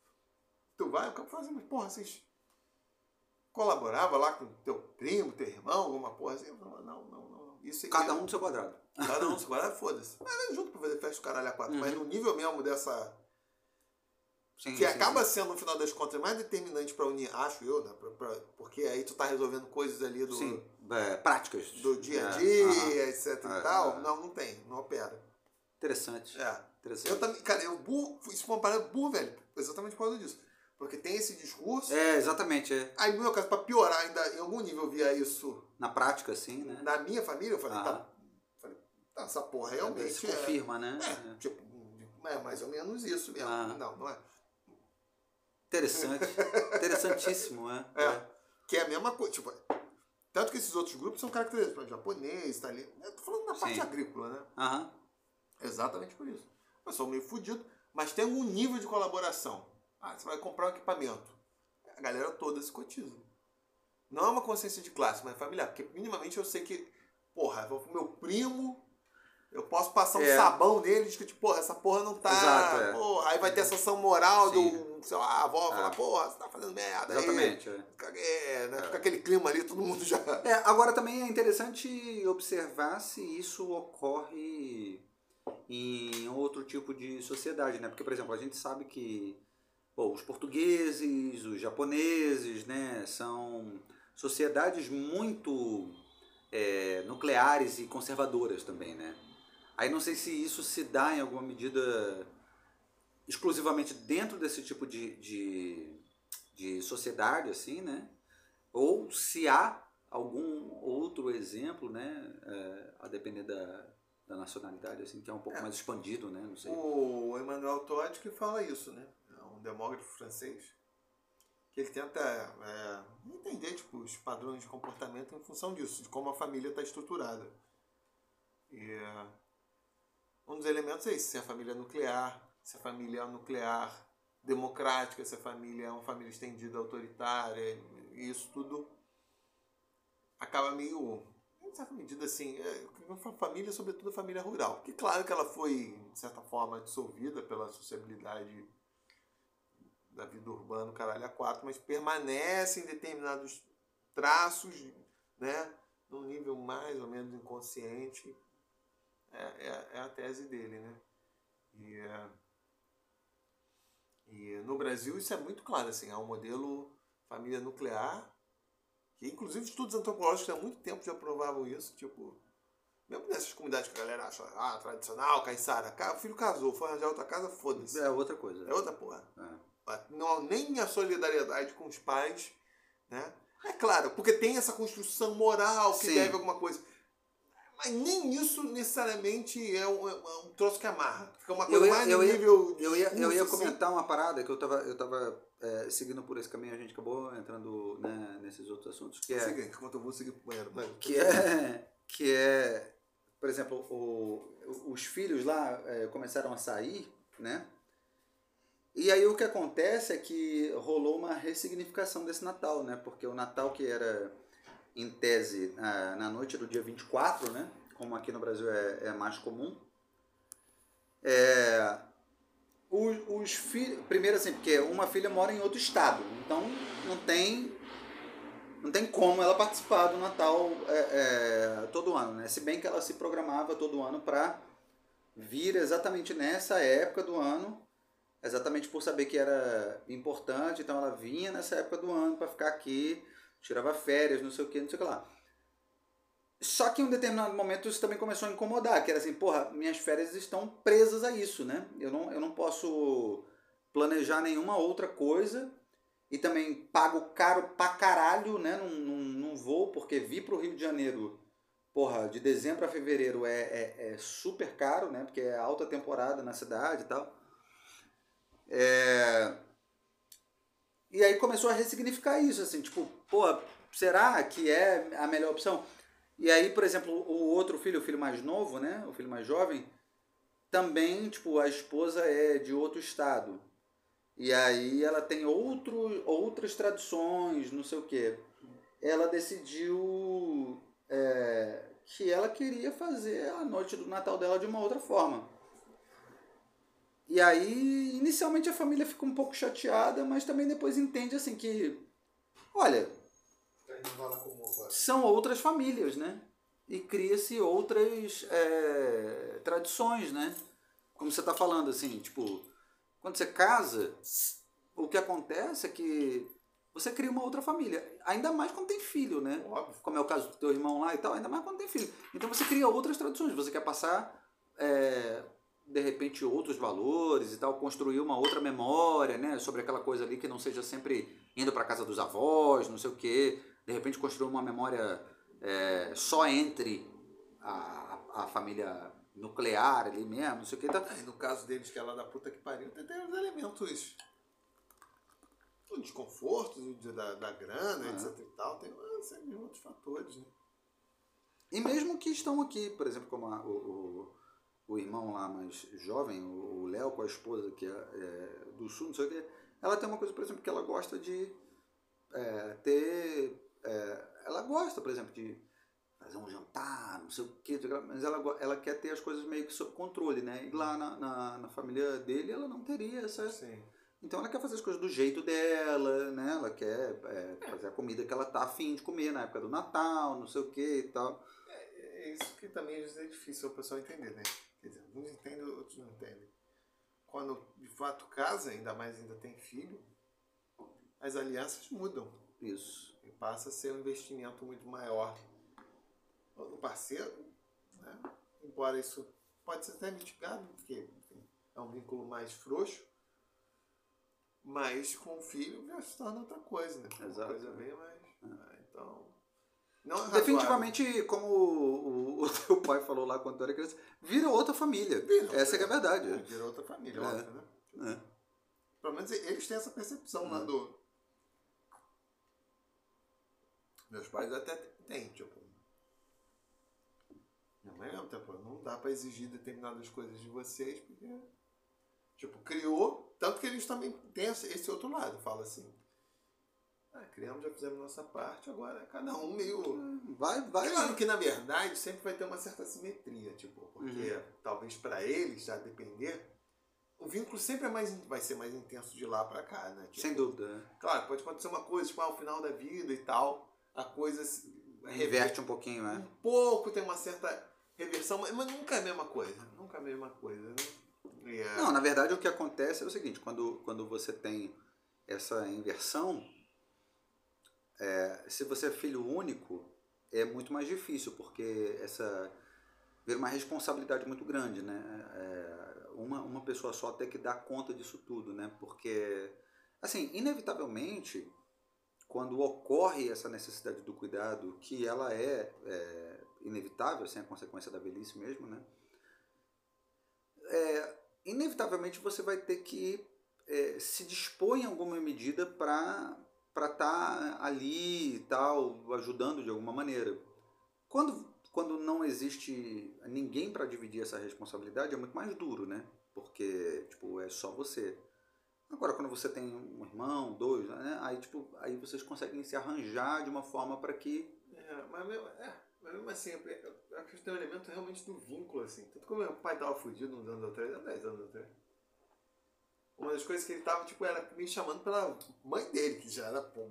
tu vai, o cara fala assim, mas porra, vocês colaboravam lá com teu primo, teu irmão, alguma porra assim? Falo, não, não, não. Isso, Cada eu- um do seu quadrado. Cada um se guarda, foda-se. Mas é junto pra fazer festa o caralho a quatro. Uhum. Mas no nível mesmo dessa. Sim, Que sim, acaba sim. sendo, no final das contas, mais determinante pra unir, acho eu, né? Pra- pra- porque aí tu tá resolvendo coisas ali do, Sim, é, práticas. do dia a É, dia, aham. etc É, e tal. é. Não, não tem, não opera. Interessante. É. Interessante. Eu também, cara, eu burro, isso foi uma parada burro, velho. Exatamente por causa disso. Porque tem esse discurso. É, exatamente. É. Aí, no meu caso, pra piorar, ainda em algum nível eu via isso Na prática, assim, né? na minha família, eu falei, Ah. tá, falei, tá, essa porra realmente Se é, confirma, né? é, tipo, é mais ou menos isso mesmo. Ah. Não, não é. Interessante. Interessantíssimo, é. É. Que é a mesma coisa. Tipo, tanto que esses outros grupos são caracterizados por japonês, italiano. Eu tô falando na parte Sim. agrícola, né? Aham. Exatamente por isso. Eu sou meio fudido, mas tem algum nível de colaboração. Ah, você vai comprar um equipamento. A galera toda se cotiza. Não é uma consciência de classe, mas é familiar. Porque minimamente eu sei que, porra, meu primo, eu posso passar um É. sabão nele e tipo, porra, essa porra não tá. Exato, é. Porra, aí vai ter essa ação moral Sim. do, sei lá, a avó É. falar, porra, você tá fazendo merda. aí. Exatamente. é. Fica, é, né? Fica aquele clima ali, todo mundo já. É, agora também é interessante observar se isso ocorre em outro tipo de sociedade, né? Porque, por exemplo, a gente sabe que pô, os portugueses, os japoneses, né, são sociedades muito é, nucleares e conservadoras também, né? Aí não sei se isso se dá em alguma medida exclusivamente dentro desse tipo de, de, de sociedade, assim, né? Ou se há algum outro exemplo, né? é, a depender da, da nacionalidade, assim, que é um pouco É. mais expandido, né? Não sei. O Emmanuel Todd que fala isso, né? É um demógrafo francês. Que ele tenta é, entender tipo, os padrões de comportamento em função disso, de como a família está estruturada. E um dos elementos é esse, se a família é nuclear, se a família é nuclear democrática, se a família é uma família estendida autoritária, isso tudo acaba meio, em certa medida, assim, é, uma família, sobretudo a família rural. Que claro que ela foi, de certa forma, dissolvida pela sociabilidade da vida urbana, caralho, a quatro, mas permanece em determinados traços, né, num nível mais ou menos inconsciente. É, é, é a tese dele, né? E, é, e no Brasil isso é muito claro, assim, há um modelo família nuclear, que inclusive estudos antropológicos há muito tempo já provavam isso, tipo, mesmo nessas comunidades que a galera acha, ah, tradicional, caiçara, ca- o filho casou, foi arranjar outra casa, foda-se. É outra coisa. É outra porra. É. Não há nem a solidariedade com os pais, né? É claro, porque tem essa construção moral que Sim. deve alguma coisa. Mas nem isso necessariamente é um, é um troço que amarra. Fica uma coisa Eu ia- mais eu ia- nível. Eu ia, eu ia comentar uma parada que eu tava, eu tava é, seguindo por esse caminho, a gente acabou entrando né, nesses outros assuntos, que é, Siga, enquanto eu vou seguir pro banheiro. Vai. que é, que é por exemplo, o, os filhos lá é, começaram a sair, né? E aí o que acontece é que rolou uma ressignificação desse Natal, né? Porque o Natal que era, em tese, na, noite do dia 24, né? Como aqui no Brasil é, é mais comum. É, os, os filhos... Primeiro assim, porque uma filha mora em outro estado. Então não tem... Não tem como ela participar do Natal é, é, todo ano, né? Se bem que ela se programava todo ano para vir exatamente nessa época do ano exatamente por saber que era importante, então ela vinha nessa época do ano para ficar aqui, tirava férias, não sei o que, não sei o que lá. Só que em um determinado momento isso também começou a incomodar, que era assim, porra, minhas férias estão presas a isso, né? Eu não, eu não posso planejar nenhuma outra coisa e também pago caro pra caralho, né? Num, num, num voo, porque vir pro Rio de Janeiro, porra, de dezembro a fevereiro é, é, é super caro, né? Porque é alta temporada na cidade e tal. É... E aí começou a ressignificar isso, assim, tipo, pô, será que é a melhor opção? E aí, por exemplo, o outro filho, o filho mais novo, né, o filho mais jovem, também, tipo, a esposa é de outro estado. E aí ela tem outro, outras tradições, não sei o quê. Ela decidiu é, que ela queria fazer a noite do Natal dela de uma outra forma. E aí, inicialmente a família fica um pouco chateada, mas também depois entende assim que, olha, são outras famílias, né? E cria-se outras é, tradições, né? Como você está falando, assim, tipo, quando você casa, o que acontece é que você cria uma outra família. Ainda mais quando tem filho, né? Óbvio. Como é o caso do teu irmão lá e tal, ainda mais quando tem filho. Então você cria outras tradições. Você quer passar é, de repente outros valores e tal, construir uma outra memória, né, sobre aquela coisa ali que não seja sempre indo para casa dos avós, não sei o quê, de repente construir uma memória é, só entre a, a família nuclear ali mesmo, não sei o que. Tá... no caso deles, que é lá da puta que pariu, tem, tem os elementos o desconforto da, da grana, etc e tal, tem sempre outros fatores, né? E mesmo que estão aqui, por exemplo, como a, o, o, o, irmão lá mais jovem, o Léo com a esposa que é, é, do sul, não sei o que, ela tem uma coisa, por exemplo, que ela gosta de é, ter. É, ela gosta, por exemplo, de fazer um jantar, não sei o que, mas ela, ela quer ter as coisas meio que sob controle, né? E lá na, na, na família dele ela não teria essa. Sim. Então ela quer fazer as coisas do jeito dela, né? Ela quer é, fazer a comida que ela tá afim de comer na época do Natal, não sei o que e tal. É, é isso que também às vezes é difícil o pessoal entender, né? Quer dizer, uns entendem, outros não entendem. Quando de fato casa, ainda mais ainda tem filho, as alianças mudam. Isso. E passa a ser um investimento muito maior no parceiro, né? Embora isso pode ser até mitigado, porque enfim, é um vínculo mais frouxo, mas com o filho já se torna outra coisa, né? Exato. Uma coisa bem mais. É. Então. Não é Definitivamente, como o, o, teu <laughs> pai falou lá quando tu era criança, vira outra família. Vira, essa é, é a verdade. Vira outra família, é. óbvio, né? É. Pelo menos eles têm essa percepção lá do. Meus pais até têm, tipo. Minha mãe mesmo, tipo, não dá pra exigir determinadas coisas de vocês, porque Tipo, criou, tanto que eles também têm esse outro lado, fala assim. Ah, criamos, já fizemos nossa parte, agora cada um meio. Vai, vai. Claro que na verdade sempre vai ter uma certa simetria, tipo, porque uhum. talvez para eles, já depender, o vínculo sempre é mais, vai ser mais intenso de lá para cá, né? Tipo, Sem dúvida. Né? Claro, pode acontecer uma coisa, tipo, ao ah, final da vida e tal, a coisa reverte um pouquinho, né? Um pouco, tem uma certa reversão, mas nunca é a mesma coisa. Nunca é a mesma coisa, né? Yeah. Não, na verdade o que acontece é o seguinte, quando, quando você tem essa inversão, é, se você é filho único, é muito mais difícil, porque essa vira uma responsabilidade muito grande, né? É, uma, uma pessoa só tem que dar conta disso tudo, né? Porque, assim, inevitavelmente, quando ocorre essa necessidade do cuidado, que ela é, é inevitável, sem a consequência da velhice mesmo, né? É, inevitavelmente você vai ter que é, se dispor em alguma medida para estar tá ali e tal, ajudando de alguma maneira. Quando, quando não existe ninguém para dividir essa responsabilidade, é muito mais duro, né? Porque, tipo, é só você. Agora, quando você tem um irmão, dois, né? Aí, tipo, aí vocês conseguem se arranjar de uma forma para que... É, mas, é, mas mesmo assim, eu acho que tem um elemento realmente do vínculo, assim. Tanto como meu pai tava fudido uns anos atrás, 10 anos atrás. Uma das coisas que ele tava, tipo, era me chamando pela mãe dele, que já era, pô,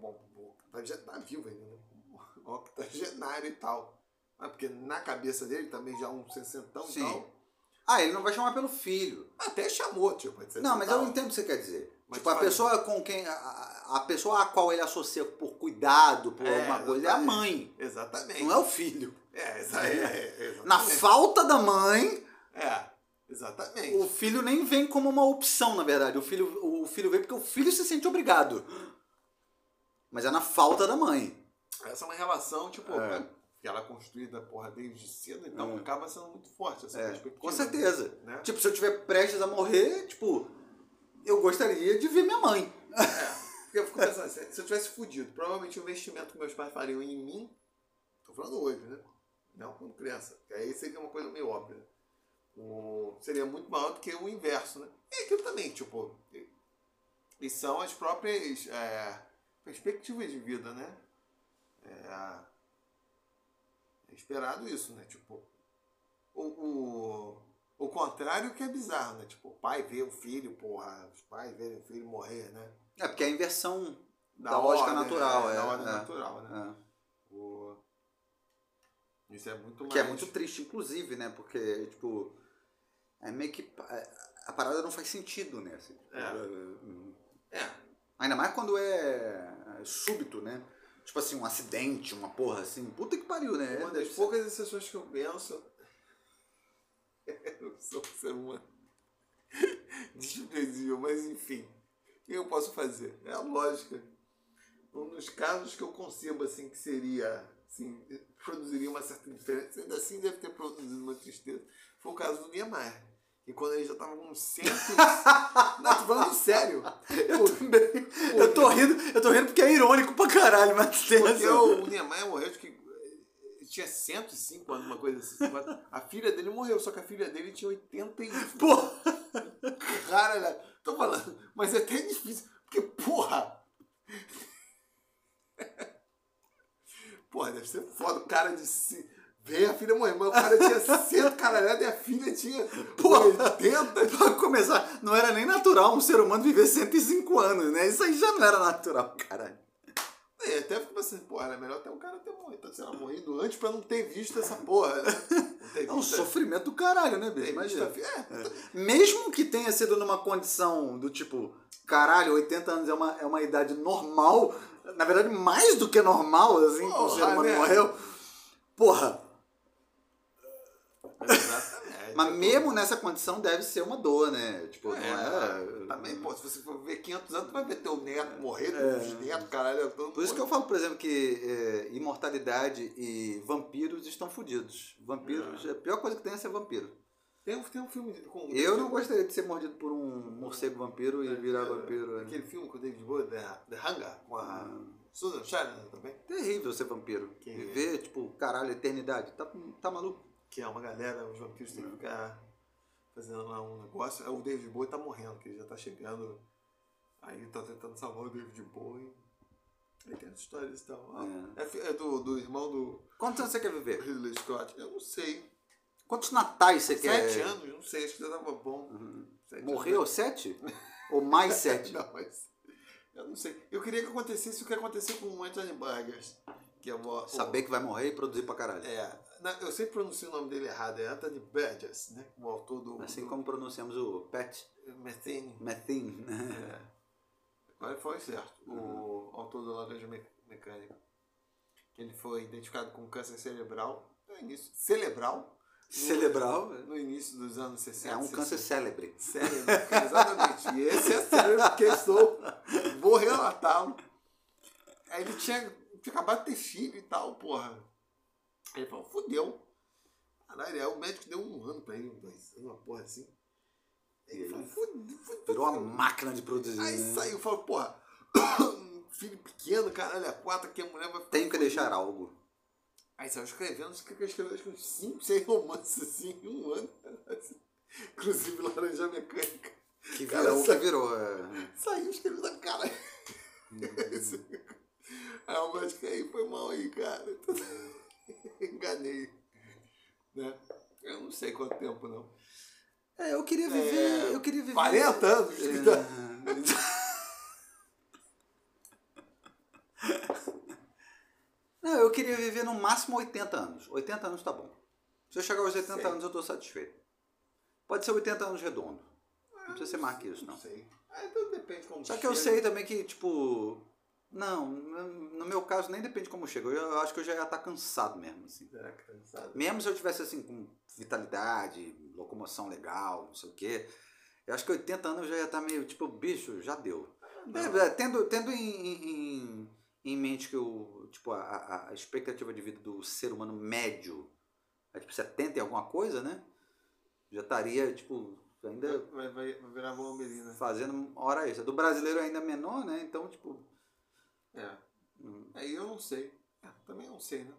já tá vivo ainda, né? <laughs> Octogenário e tal. Mas porque na cabeça dele também já um sessentão e tal. Ah, ele não vai chamar pelo filho. Até chamou, tipo. Não, mas eu entendo o que você quer dizer. Mas tipo, a pessoa com quem. A, a, pessoa a qual ele associa por cuidado, por é, alguma coisa, é a mãe. Exatamente. Não é o filho. É, isso aí, é, Na falta da mãe. É, exatamente. O filho nem vem como uma opção, na verdade. O filho, o filho vem porque o filho se sente obrigado. Mas é na falta da mãe. Essa é uma relação, tipo, é. que ela é construída, porra, desde cedo, então é. acaba sendo muito forte essa é. perspectiva. Com certeza. Né? Tipo, se eu estiver prestes a morrer, tipo, eu gostaria de ver minha mãe. É. Porque eu fico pensando, se eu tivesse fudido, provavelmente o investimento que meus pais fariam em mim, tô falando hoje, né? Não quando criança. Aí seria uma coisa meio óbvia. O, seria muito maior do que o inverso, né? E aquilo também, tipo. E são as próprias é, perspectivas de vida, né? É, é, esperado isso, né? Tipo, o, o, o contrário que é bizarro, né? Tipo, o pai vê o filho, porra, os pais verem o filho morrer, né? É, porque é a inversão da, da lógica ordem, natural, é. Da ordem é, natural, né? É. Isso é muito mais... Que é muito triste, inclusive, né? Porque, tipo, é meio que... A parada não faz sentido, né? Assim, é. é. Ainda mais quando é súbito, né? Tipo assim, um acidente, uma porra assim. Puta que pariu, né? Uma das poucas exceções que eu penso... eu sou um ser humano. <laughs> desprezível, mas enfim. O que eu posso fazer? É a lógica. Um dos casos que eu concebo assim que seria, assim, produziria uma certa diferença, ainda assim deve ter produzido uma tristeza, foi o caso do Niemeyer. E quando ele já tava com cento. <laughs> Não, tô falando sério. Eu também. Eu tô rindo, eu tô rindo porque é irônico pra caralho, mas tem Porque razão. o Niemeyer morreu, acho que ele tinha 105 anos, uma coisa assim. A filha dele morreu, só que a filha dele tinha 81. Pô, Cara, né? tô falando, mas é até difícil, porque, porra! <laughs> Porra, deve ser foda. O cara de. si- Veio a filha morrer, mas o cara tinha 100 caralhada e a filha tinha Porra. 80. <laughs> pra começar, não era nem natural um ser humano viver 105 anos, né? Isso aí já não era natural, caralho. E até fico pensando, porra, era melhor até o cara ter morrido, sei lá, morrido antes pra não ter visto essa porra, né? É um visto- sofrimento do caralho, né, visto Imagina. fi- É, Mesmo que tenha sido numa condição do tipo, caralho, 80 anos é uma, é uma idade normal, na verdade, mais do que normal, assim, o ser humano né? morreu. Porra, <laughs> exatamente. mas mesmo nessa condição deve ser uma dor, né? Tipo, É, não é. Também, pô, se você for ver 500 anos, tu vai ver teu neto morrer, teus netos, caralho. Todo É. Por isso que eu falo, por exemplo, que é, imortalidade e vampiros estão fodidos. Vampiros, a pior coisa que tem é ser vampiro. Tem, um- tem um filme com. Eu não gostaria de ser mordido por um morcego vampiro e virar Aquele- vampiro. né? Aquele filme com o David Bowie, The, The Hunger, com a Ah. Susan Sarandon também. Terrível ser vampiro. Que- Viver, tipo, caralho, eternidade. Tá, tá maluco? Que é uma galera, os vampiros têm que ficar fazendo lá um negócio. Aí o David Bowie tá morrendo, que ele já tá chegando. Aí tá tentando salvar o David Bowie. Aí tem as histórias e tal. Ah, É, fi- é do, do irmão do Quantos anos você quer viver? Ridley Scott. Eu não sei. Quantos natais você quer? Sete anos, não sei, acho que já tava bom. Sete Morreu anos. sete? <laughs> Ou mais sete? Não, mas. Eu não sei. Eu queria que acontecesse o que aconteceu com o Anthony Burgers. Que é o- Saber que vai morrer e produzir pra caralho. É. eu sempre pronuncio o nome dele errado. É Anthony Burgess, né? O autor do. Assim do como pronunciamos o pet Methane. methane. né? É. Agora foi certo. O autor do Laranja Me- Mecânica. Ele foi identificado com câncer cerebral. No início. Cerebral. Cerebral. No início dos anos 60. É um 60. câncer célebre. Cérebro, exatamente. E esse é cérebro que eu estou. Vou relatá-lo. Ele tinha, tinha acabado de ter filho e tal, porra. Ele falou, fudeu. Caralho, aí o médico deu um ano pra ele, dois anos, uma porra assim. Aí ele falou, fudeu, fudeu. Virou uma máquina de produzir. Aí né? saiu, falou, porra, <coughs> filho pequeno, caralho, é quatro que a mulher vai ficar Tenho que deixar algo. Aí saiu escrevendo, escreveu acho que uns 5, 6 romances assim em um ano. Inclusive Laranja Mecânica. Que Cara, virou o que virou. é. Saiu escrevendo, cara. <laughs> aí o médico aí foi mal aí, cara. <laughs> Enganei. Né? Eu não sei quanto tempo não. É, eu queria viver. É, eu queria viver. 40 anos? Não, eu queria viver no máximo 80 anos. 80 anos tá bom. Se eu chegar aos 80 Sei. anos, eu tô satisfeito. Pode ser 80 anos redondo. Não precisa ser mais que isso, não. Não sei. Ah, então depende como Só que eu sei também que, tipo. Não, no meu caso nem depende como chega. Eu eu acho que eu já ia estar cansado mesmo, assim. É, cansado. Mesmo se eu tivesse assim com vitalidade, locomoção legal, não sei o quê. Eu acho que 80 anos eu já ia estar meio tipo, bicho, já deu. É, é, tendo tendo em, em, em mente que o, tipo, a- a, expectativa de vida do ser humano médio é tipo 70 e alguma coisa, né? Já estaria, tipo, ainda Vai, vai, vai virar Valmerina. fazendo hora extra. Do brasileiro ainda menor, né? Então, tipo. É. hum, Aí eu não sei. É, também não sei, né?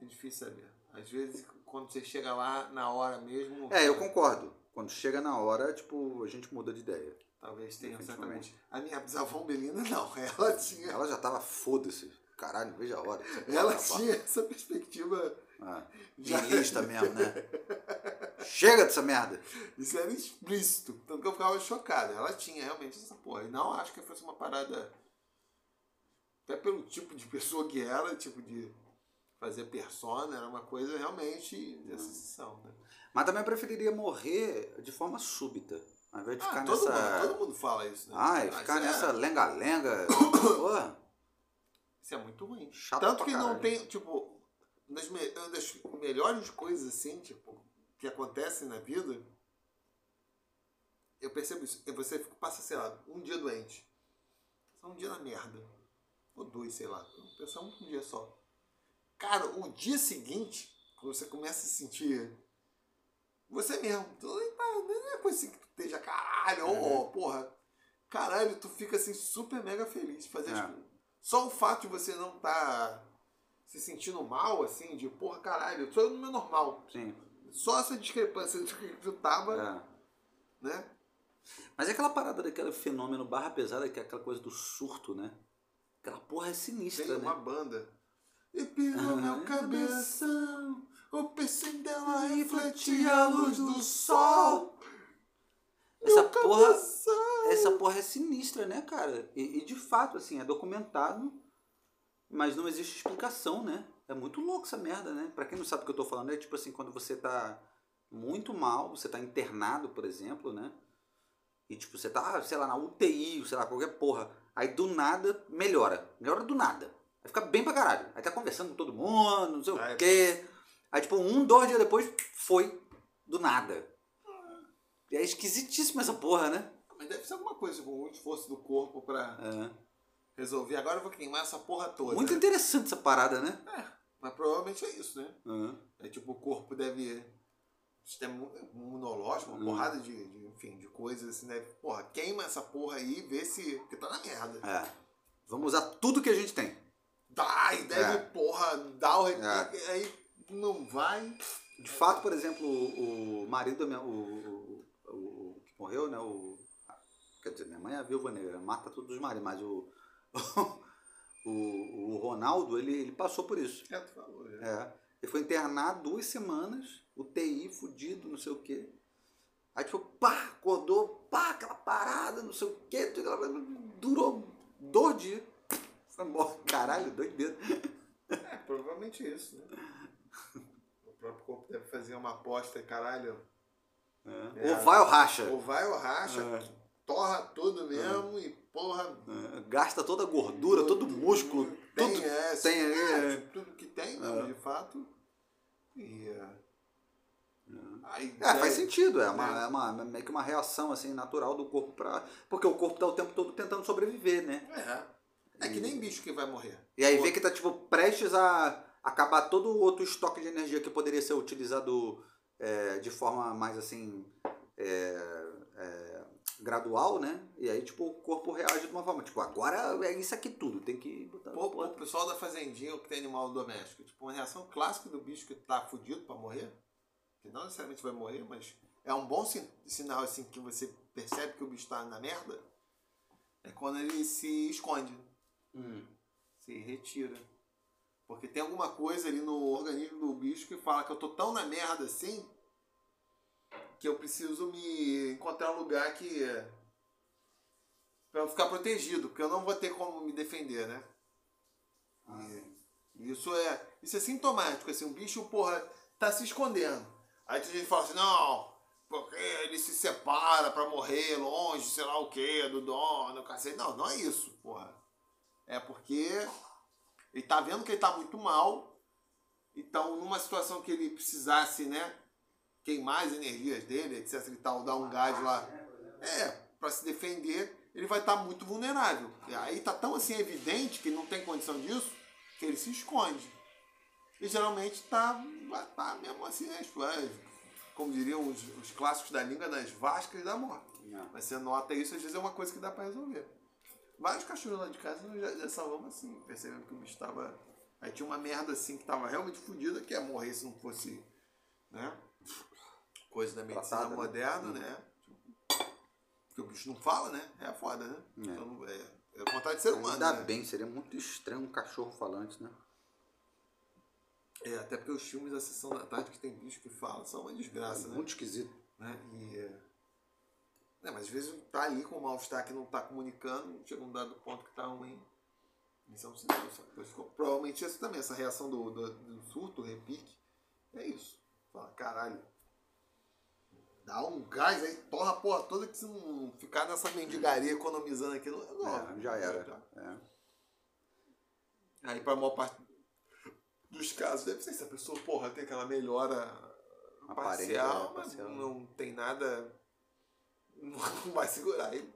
É difícil saber. Às vezes, quando você chega lá na hora mesmo. É, eu concordo. Quando chega na hora, tipo, a gente muda de ideia. Talvez tenha certamente. A minha bisavó Belina, não. <laughs> Ela tinha. Ela já tava foda-se. Caralho, vejo a hora. Ela tinha essa perspectiva. Ah, <laughs> Já- niilista mesmo, né? Chega dessa merda. Isso era explícito. Tanto que eu ficava chocado. Ela tinha realmente essa porra. E não acho que fosse uma parada. Até pelo tipo de pessoa que era, tipo de fazer persona, era uma coisa realmente de exceção, né? Mas também eu preferiria morrer de forma súbita. Ao invés de Ah, ficar todo, nessa. mundo, todo mundo fala isso, né? Ai, Mas ficar é- nessa lenga-lenga. <coughs> Porra. Isso é muito ruim. Chato Tanto que não caralho. tem, tipo, uma das, me- uma das melhores coisas, assim, tipo, que acontecem na vida eu percebo isso. E Você passa, sei lá, um dia doente. Só um dia na merda. Ou dois, sei lá. Pensar um dia só. Cara, o dia seguinte, quando você começa a se sentir você mesmo. Tu, não é coisa assim que tu esteja caralho, Uhum. porra. Caralho, tu fica assim super mega feliz fazer É. coisas. Só o fato de você não tá se sentindo mal, assim, de porra, caralho, eu sou no meu normal. Sim. Só essa discrepância de que tu tava, É. né? Mas é aquela parada daquele fenômeno barra pesada, que é aquela coisa do surto, né? Aquela porra é sinistra, Tem né? uma banda. E pirou meu cabeção, o piercing dela refletia a luz do sol. Essa porra, cabeção. essa porra é sinistra, né, cara? E, e de fato, assim, é documentado, mas não existe explicação, né? É muito louco essa merda, né? Pra quem não sabe o que eu tô falando, é tipo assim, quando você tá muito mal, você tá internado, por exemplo, né? E tipo, você tá, sei lá, na UTI, sei lá, qualquer porra. Aí do nada melhora. Melhora do nada. Aí fica bem pra caralho. Aí tá conversando com todo mundo, não sei Aí- o quê. Aí tipo, um, dois dias depois, foi. Do nada. E é esquisitíssimo essa porra, né? Mas deve ser alguma coisa, tipo, um esforço do corpo pra É. resolver. Agora eu vou queimar essa porra toda. Muito interessante essa parada, né? Mas provavelmente é isso, né? Uhum. É tipo, o corpo deve. Sistema imunológico, uma Hum. porrada de, de, enfim, de coisas assim, deve. Porra, queima essa porra aí e vê se. Porque tá na merda. É. Vamos usar tudo que a gente tem. Dá, e deve, É. porra, dar o. É. Aí não vai. De fato, por exemplo, o, o marido da minha. O, o, o- que morreu, né? O, quer dizer, minha mãe é a viúva negra, mata todos os maridos, mas o. <laughs> o, o Ronaldo, ele, ele passou por isso. É, tu falou, já. É. Ele foi internado duas semanas, UTI, fudido, não sei o quê. Aí, tipo, pá, acordou, pá, aquela parada, não sei o quê. Durou dois dias. Foi embora. Caralho, doideira. É, provavelmente isso, né? O próprio corpo deve fazer uma aposta, caralho. É. Ou vai ou racha. Ou vai ou racha, É. torra tudo mesmo e porra. É, Gasta toda a gordura, todo o músculo, Tem, tudo. é, tem sim, aí, é, é. tudo que tem, não, É. de fato. E. é, Aí, É, faz sentido, é uma, É. é uma meio que uma reação assim natural do corpo para porque o corpo tá o tempo todo tentando sobreviver, né? É. É que nem bicho que vai morrer. E aí Pô, vê que tá tipo prestes a acabar todo o outro estoque de energia que poderia ser utilizado é, de forma mais assim é, é, gradual, né? E aí tipo o corpo reage de uma forma tipo agora é isso aqui tudo, tem que botar Pô, pô, o pessoal da fazendinha que tem animal doméstico, tipo, uma reação clássica do bicho que tá fudido pra morrer, que não necessariamente vai morrer, mas é um bom sin- sinal assim que você percebe que o bicho tá na merda, é quando ele se esconde, Hum. se retira. Porque tem alguma coisa ali no organismo do bicho que fala que eu tô tão na merda assim que eu preciso me encontrar um lugar que para eu ficar protegido, porque eu não vou ter como me defender, né? E isso é, isso é sintomático, assim, um bicho, porra, tá se escondendo. Aí tem gente que fala assim, não, porque ele se separa pra morrer longe, sei lá o que, do dono, cacete. Não, não é isso, porra. É porque ele tá vendo que ele tá muito mal, então numa situação que ele precisasse, né, queimar as energias dele, etc e tal, dar um gás lá, é, pra se defender, ele vai estar muito vulnerável. E aí tá tão assim evidente que não tem condição disso, que ele se esconde. E geralmente tá, tá mesmo assim, né, como diriam os, os clássicos da língua, nas vascas da morte. É. Mas você nota isso, às vezes é uma coisa que dá pra resolver. Vários cachorros lá de casa nós já, já salvamos assim, percebendo que o bicho tava. Aí tinha uma merda assim que tava realmente fodida, que ia morrer se não fosse. né? Coisa da medicina Tratada, né? moderna, né? Porque o bicho não fala, né? É foda, né? É. Então, é, é vontade de ser humano. Ainda né? bem, seria muito estranho um cachorro falante, né? É, até porque os filmes da sessão da tarde que tem bicho que fala são uma desgraça, né? Muito esquisito. né? E, é, mas às vezes tá ali com o mal-estar que não tá comunicando, chega um dado ponto que tá ruim. Isso é um sinal. Provavelmente isso também, essa reação do, do, do surto, repique, é isso. Fala, caralho. Dá um gás aí, torra a porra toda que se não ficar nessa mendigaria economizando aqui, não, não, É, já era. É. Aí pra maior parte dos casos, deve ser se a pessoa, porra, tem aquela melhora Aparente, parcial, é, mas parcial. não tem nada. Não vai segurar. Aí,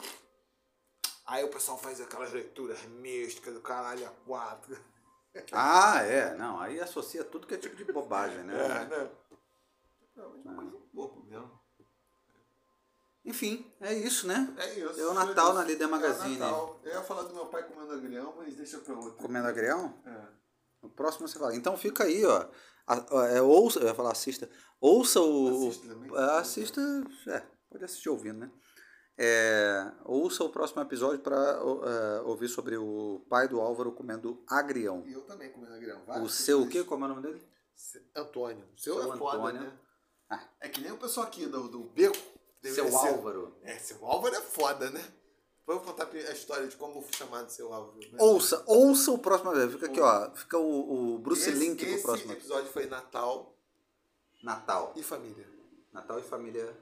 aí o pessoal faz aquelas leituras místicas do caralho a quatro. Ah, é. Não, aí associa tudo que é tipo de bobagem, né? É, né? Não, mas é uma coisa boa mesmo. Enfim, é isso, né? É isso. É o Natal na Líder Magazine. É o Natal. Eu ia falar do meu pai comendo agrião, mas deixa pra outra. Comendo agrião? É. No próximo você fala. Então fica aí, ó. A- a- é, ouça, eu ia falar assista. Ouça o. Assista também. é, assista. É, pode assistir ouvindo, né? É, ouça o próximo episódio para ouvir sobre o pai do Álvaro comendo agrião. E eu também comendo agrião. O várias seu o quê? Como é o nome dele? Antônio. O seu, Seu é foda, Antônio. né? Ah. É que nem o pessoal aqui do, do Beco. Seu Álvaro. É, seu Álvaro é foda, né? Depois eu vou contar a história de como eu fui chamado seu Álvaro. Né? Ouça, ouça o próximo. Fica aqui, ó. Fica o, o Bruce esse, Link pro esse próximo. episódio foi Natal Natal. e família. Natal e família.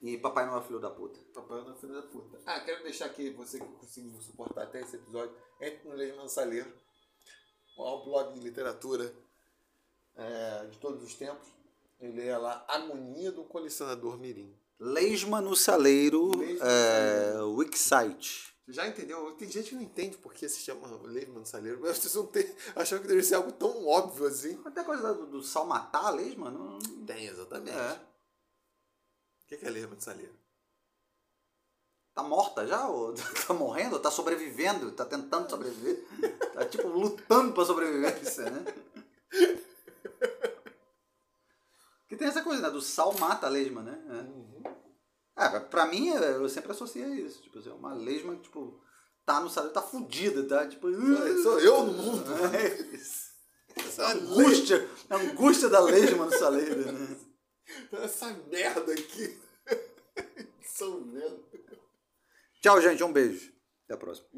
E Papai Noel filho da puta. Papai Noel filho da puta. Ah, quero deixar aqui, você que conseguiu suportar até esse episódio, entre no Leis Mansaleiro, o maior blog de literatura é, de todos os tempos. E leia lá Agonia do Colecionador Mirim. Leisma no Saleiro, Leisma no é. Wixsite. Já entendeu? Tem gente que não entende por que se chama Leisman Saleiro. Mas Vocês não tem, achando que deveria ser algo tão óbvio assim. Até coisa do, do sal matar a Leisma, não. Tem, exatamente. É. O que que é Leisman Saleiro? Tá morta já? Ou <laughs> tá morrendo? Ou tá sobrevivendo? Tá tentando sobreviver? Tá tipo lutando pra sobrevivência, né? <laughs> Que tem essa coisa, né? Do sal mata a lesma, né? É. É, pra mim, é, eu sempre associei a isso. Tipo, assim, uma lesma que, tipo, tá no saleiro, tá fudida, tá? Tipo. Sou- Sou eu no mundo. <laughs> É isso. Essa, le- Angústia, a angústia da lesma no saleiro, né? <laughs> essa merda aqui. <laughs> Sou merda. Tchau, gente. Um beijo. Até a próxima.